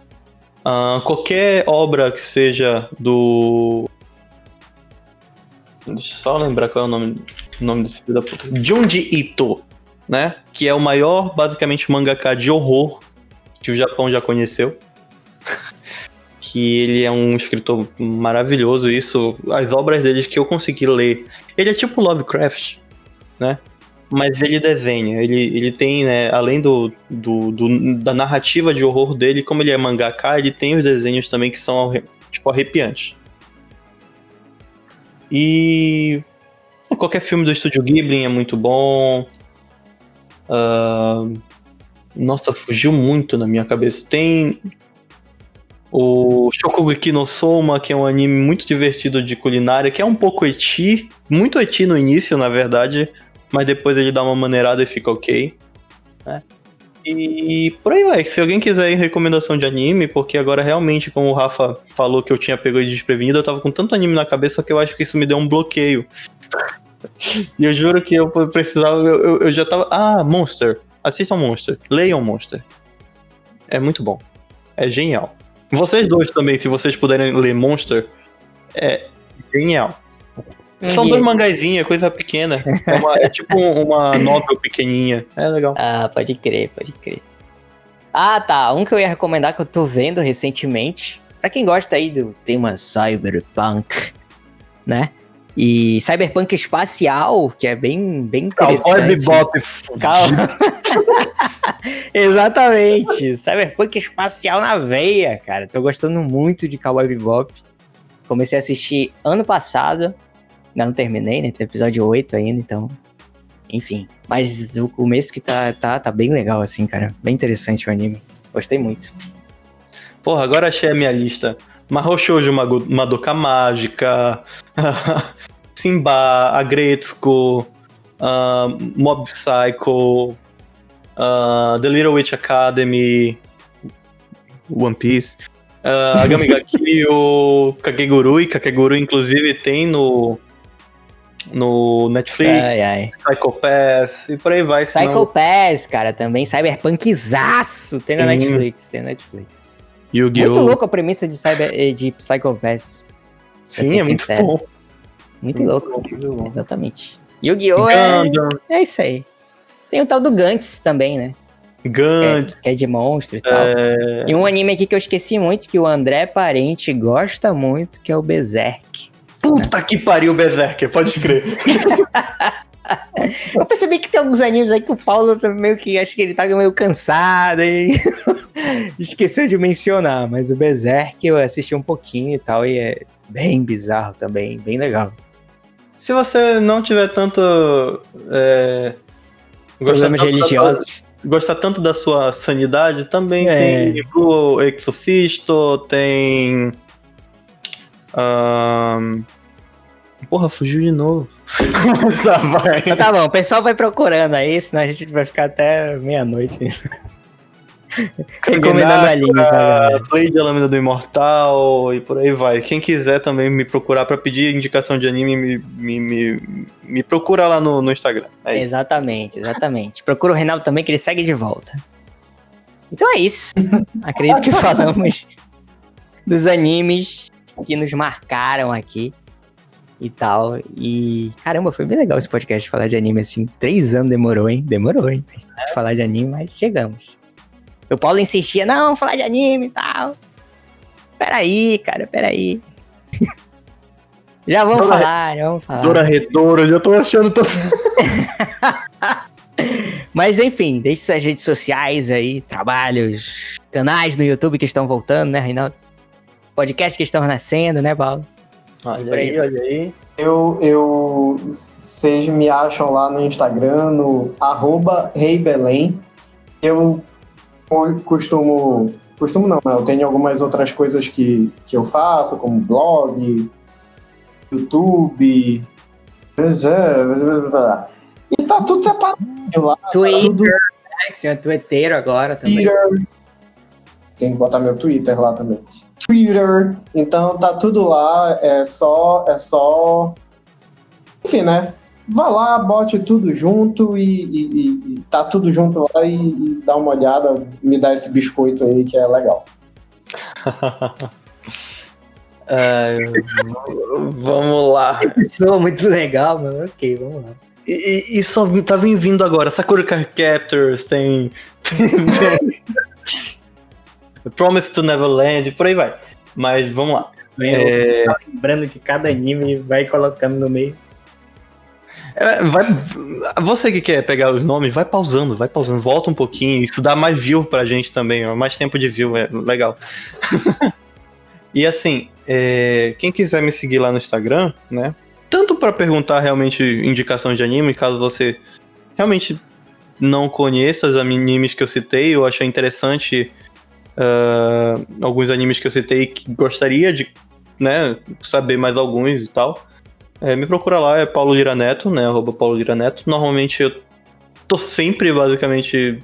Ah, qualquer obra que seja do. Deixa eu só lembrar qual é o nome, nome desse filho da puta. Junji Ito, né? Que é o maior, basicamente, mangaka de horror que o Japão já conheceu que ele é um escritor maravilhoso, isso, as obras dele que eu consegui ler. Ele é tipo Lovecraft, né? Mas ele desenha, ele, ele tem, né, além do, do, do- da narrativa de horror dele, como ele é mangaka, ele tem os desenhos também que são, tipo, arrepiantes. E qualquer filme do Estúdio Ghibli é muito bom. Ah, nossa, fugiu muito na minha cabeça. Tem o Shokugeki no Soma, que é um anime muito divertido de culinária, que é um pouco eti, muito eti no início, na verdade, mas depois ele dá uma maneirada e fica ok. né? E por aí vai. Se alguém quiser recomendação de anime, porque agora realmente, como o Rafa falou que eu tinha pego ele desprevenido, eu tava com tanto anime na cabeça que eu acho que isso me deu um bloqueio. e eu juro que eu precisava. Eu, eu- eu já tava. Ah, Monster. Assistam Monster. Leiam Monster. É muito bom. É genial. Vocês dois também, se vocês puderem ler Monster, é genial. São dois mangazinhos, é coisa pequena. É, uma- é tipo uma novel pequenininha. É legal. Ah, pode crer, pode crer. Ah, tá. Um que eu ia recomendar que eu tô vendo recentemente. Pra quem gosta aí do tema cyberpunk, né? E Cyberpunk espacial, que é bem, bem Cowboy interessante. Bebop. Calma. Exatamente. Cyberpunk espacial na veia, cara. Tô gostando muito de Cowboy Bebop. Comecei a assistir ano passado. Ainda não terminei, né? Tem episódio 8 ainda, então. Enfim. Mas o começo que tá, tá, tá bem legal, assim, cara. Bem interessante o anime. Gostei muito. Porra, agora achei a minha lista. Mahou Shoujo Mago- Madoka Mágica, Simba, Agretsuko, ah, Mob Psycho, ah, The Little Witch Academy, One Piece, uh, Agami ga Kakegurui, Kakegurui inclusive tem no, no Netflix, Ai, ai. Psycho Pass e por aí vai. senão- Psycho Pass, cara, também. Cyberpunkzaço. Tem na Sim. Netflix, tem na Netflix. Yu-Gi-Oh! Muito louco a premissa de, cyber, eh, de Psycho Pass. Sim, é muito sincero. bom. Muito Muito louco. bom, muito bom. Exatamente. Yu-Gi-Oh! É, é isso aí. Tem o tal do Gantz também, né? Que é, Gantz, que é de monstro e tal. é... E um anime aqui que eu esqueci muito, que o André Parente gosta muito, que é o Berserk. Puta que pariu, Berserker, pode crer. Eu percebi que tem alguns animes aí que o Paulo tá meio que acho que ele tá meio cansado e esqueceu de mencionar, mas o Berserk eu assisti um pouquinho e tal e é bem bizarro também, bem legal. Se você não tiver tanto. É, Problemas tanto da- religiosos. gostar tanto da sua sanidade, também É. tem o Exorcisto, tem. ahn, Porra, fugiu de novo. tá, vai. Mas tá bom, o pessoal vai procurando aí, senão a gente vai ficar até meia-noite. Recomendando a linha pra. Play de Lâmina do Imortal e por aí vai. Quem quiser também me procurar pra pedir indicação de anime, me, me, me, me procura lá no, no Instagram. É. Exatamente, exatamente. Procura o Reinaldo também, que ele segue de volta. Então é isso. Acredito que falamos dos animes que nos marcaram aqui e tal. E caramba, foi bem legal esse podcast falar de anime assim. Três anos demorou, hein? Demorou, hein? De falar de anime, mas chegamos. O Paulo insistia, não, falar de anime e tal. Peraí, cara, peraí. já vamos Dora- falar, já vamos falar. Dora Redoura, eu já tô achando. Tô... Mas enfim, deixe suas redes sociais aí, trabalhos, canais no YouTube que estão voltando, né, Reinaldo? Podcasts que estão nascendo, né, Paulo? Olha aí, olha aí. Eu, eu, vocês me acham lá no Instagram, no arroba reibelém. Eu co- costumo, costumo não, né? eu tenho algumas outras coisas que, que eu faço, como blog, YouTube, e tá tudo separado lá. tá Twitter, tudo né, que você é twitteiro agora também. Twitter. Tem que botar meu Twitter lá também. Twitter. Então tá tudo lá. É só. É só. Enfim, né? Vá lá, bote tudo junto e, e- e- tá tudo junto lá e, e dá uma olhada, me dá esse biscoito aí que é legal. É, vamos lá. Pessoa muito legal, mano. Ok, vamos lá. E, e- e só tá vindo vindo agora. Sakura Card Captors, tem. tem- Promise to Neverland, por aí vai. Mas vamos lá. É, lembrando de cada anime e vai colocando no meio. é, vai, você que quer pegar os nomes, vai pausando, vai pausando, volta um pouquinho. Isso dá mais view pra gente também, ó, mais tempo de view, é legal. e assim, é, quem quiser me seguir lá no Instagram, né? Tanto pra perguntar realmente indicação de anime, caso você realmente não conheça os animes que eu citei, eu achei interessante ah, alguns animes que eu citei que gostaria de né, saber mais alguns e tal. É, me procura lá, é Paulo Lira Neto, né? Arroba Paulo Lira Neto. Normalmente eu tô sempre basicamente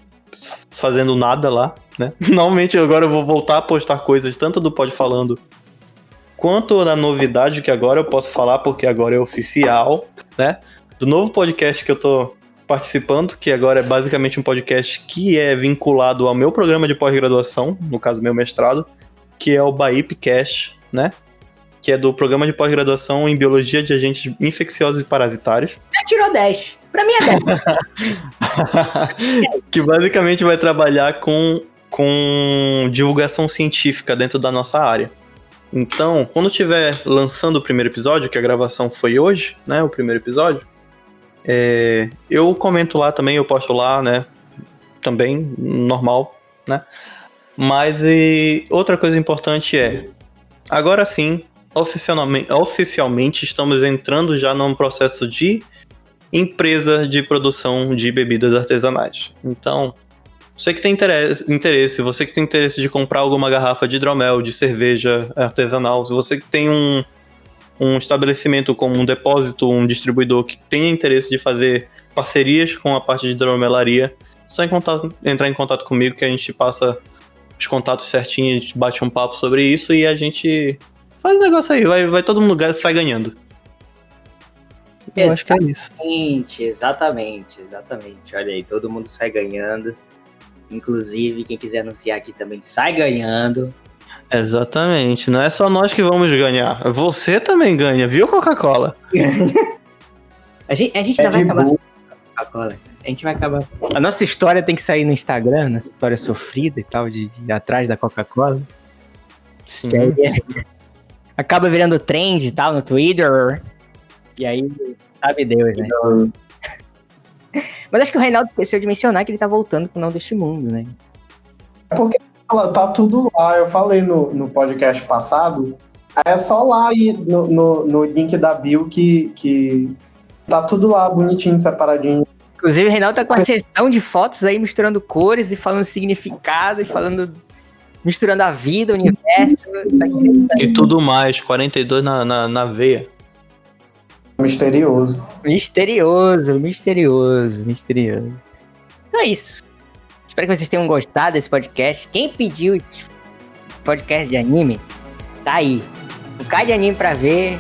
fazendo nada lá, né? Normalmente agora eu vou voltar a postar coisas tanto do Pode Falando quanto da novidade que agora eu posso falar, porque agora é oficial, né? Do novo podcast que eu tô participando, que agora é basicamente um podcast que é vinculado ao meu programa de pós-graduação, no caso meu mestrado, que é o Baipcast, né? Que é do programa de pós-graduação em Biologia de Agentes Infecciosos e Parasitários. Já tirou 10. Pra mim é 10. que basicamente vai trabalhar com, com divulgação científica dentro da nossa área. Então, quando estiver lançando o primeiro episódio, que a gravação foi hoje, né? O primeiro episódio, é, eu comento lá também, eu posto lá, né? Também, normal, né? Mas e outra coisa importante é, agora sim, oficialmente, oficialmente estamos entrando já num processo de empresa de produção de bebidas artesanais. Então, você que tem interesse, você que tem interesse de comprar alguma garrafa de hidromel, de cerveja artesanal, se você que tem um, um estabelecimento como um depósito, um distribuidor que tenha interesse de fazer parcerias com a parte de hidromelaria, só em contato, entrar em contato comigo que a gente passa os contatos certinho, a gente bate um papo sobre isso e a gente faz o negócio aí, vai, vai todo mundo sai ganhando. Eu acho que é isso. Exatamente, exatamente. Olha aí, todo mundo sai ganhando. Inclusive, quem quiser anunciar aqui também sai ganhando. Exatamente, não é só nós que vamos ganhar. Você também ganha, viu, Coca-Cola? a gente, a gente é vai acabar. Coca-Cola. A gente vai acabar. A nossa história tem que sair no Instagram, nossa história sofrida e tal, de, de atrás da Coca-Cola. Sim. Aí, acaba virando trend e tal no Twitter. E aí, sabe Deus, né? Mas acho que o Reinaldo esqueceu de mencionar que ele tá voltando pro Não Deste Mundo, né? É porque tá tudo lá. Eu falei no, no podcast passado. É só lá aí no, no, no link da Bill que, que tá tudo lá bonitinho, separadinho. Inclusive, o Reinaldo tá com uma sessão de fotos aí misturando cores e falando significado e falando. misturando a vida, o universo. Tá e tudo mais, 42 na, na, na veia. Misterioso. Misterioso, misterioso, misterioso. Então é isso. Espero que vocês tenham gostado desse podcast. Quem pediu podcast de anime, tá aí. O card de anime pra ver.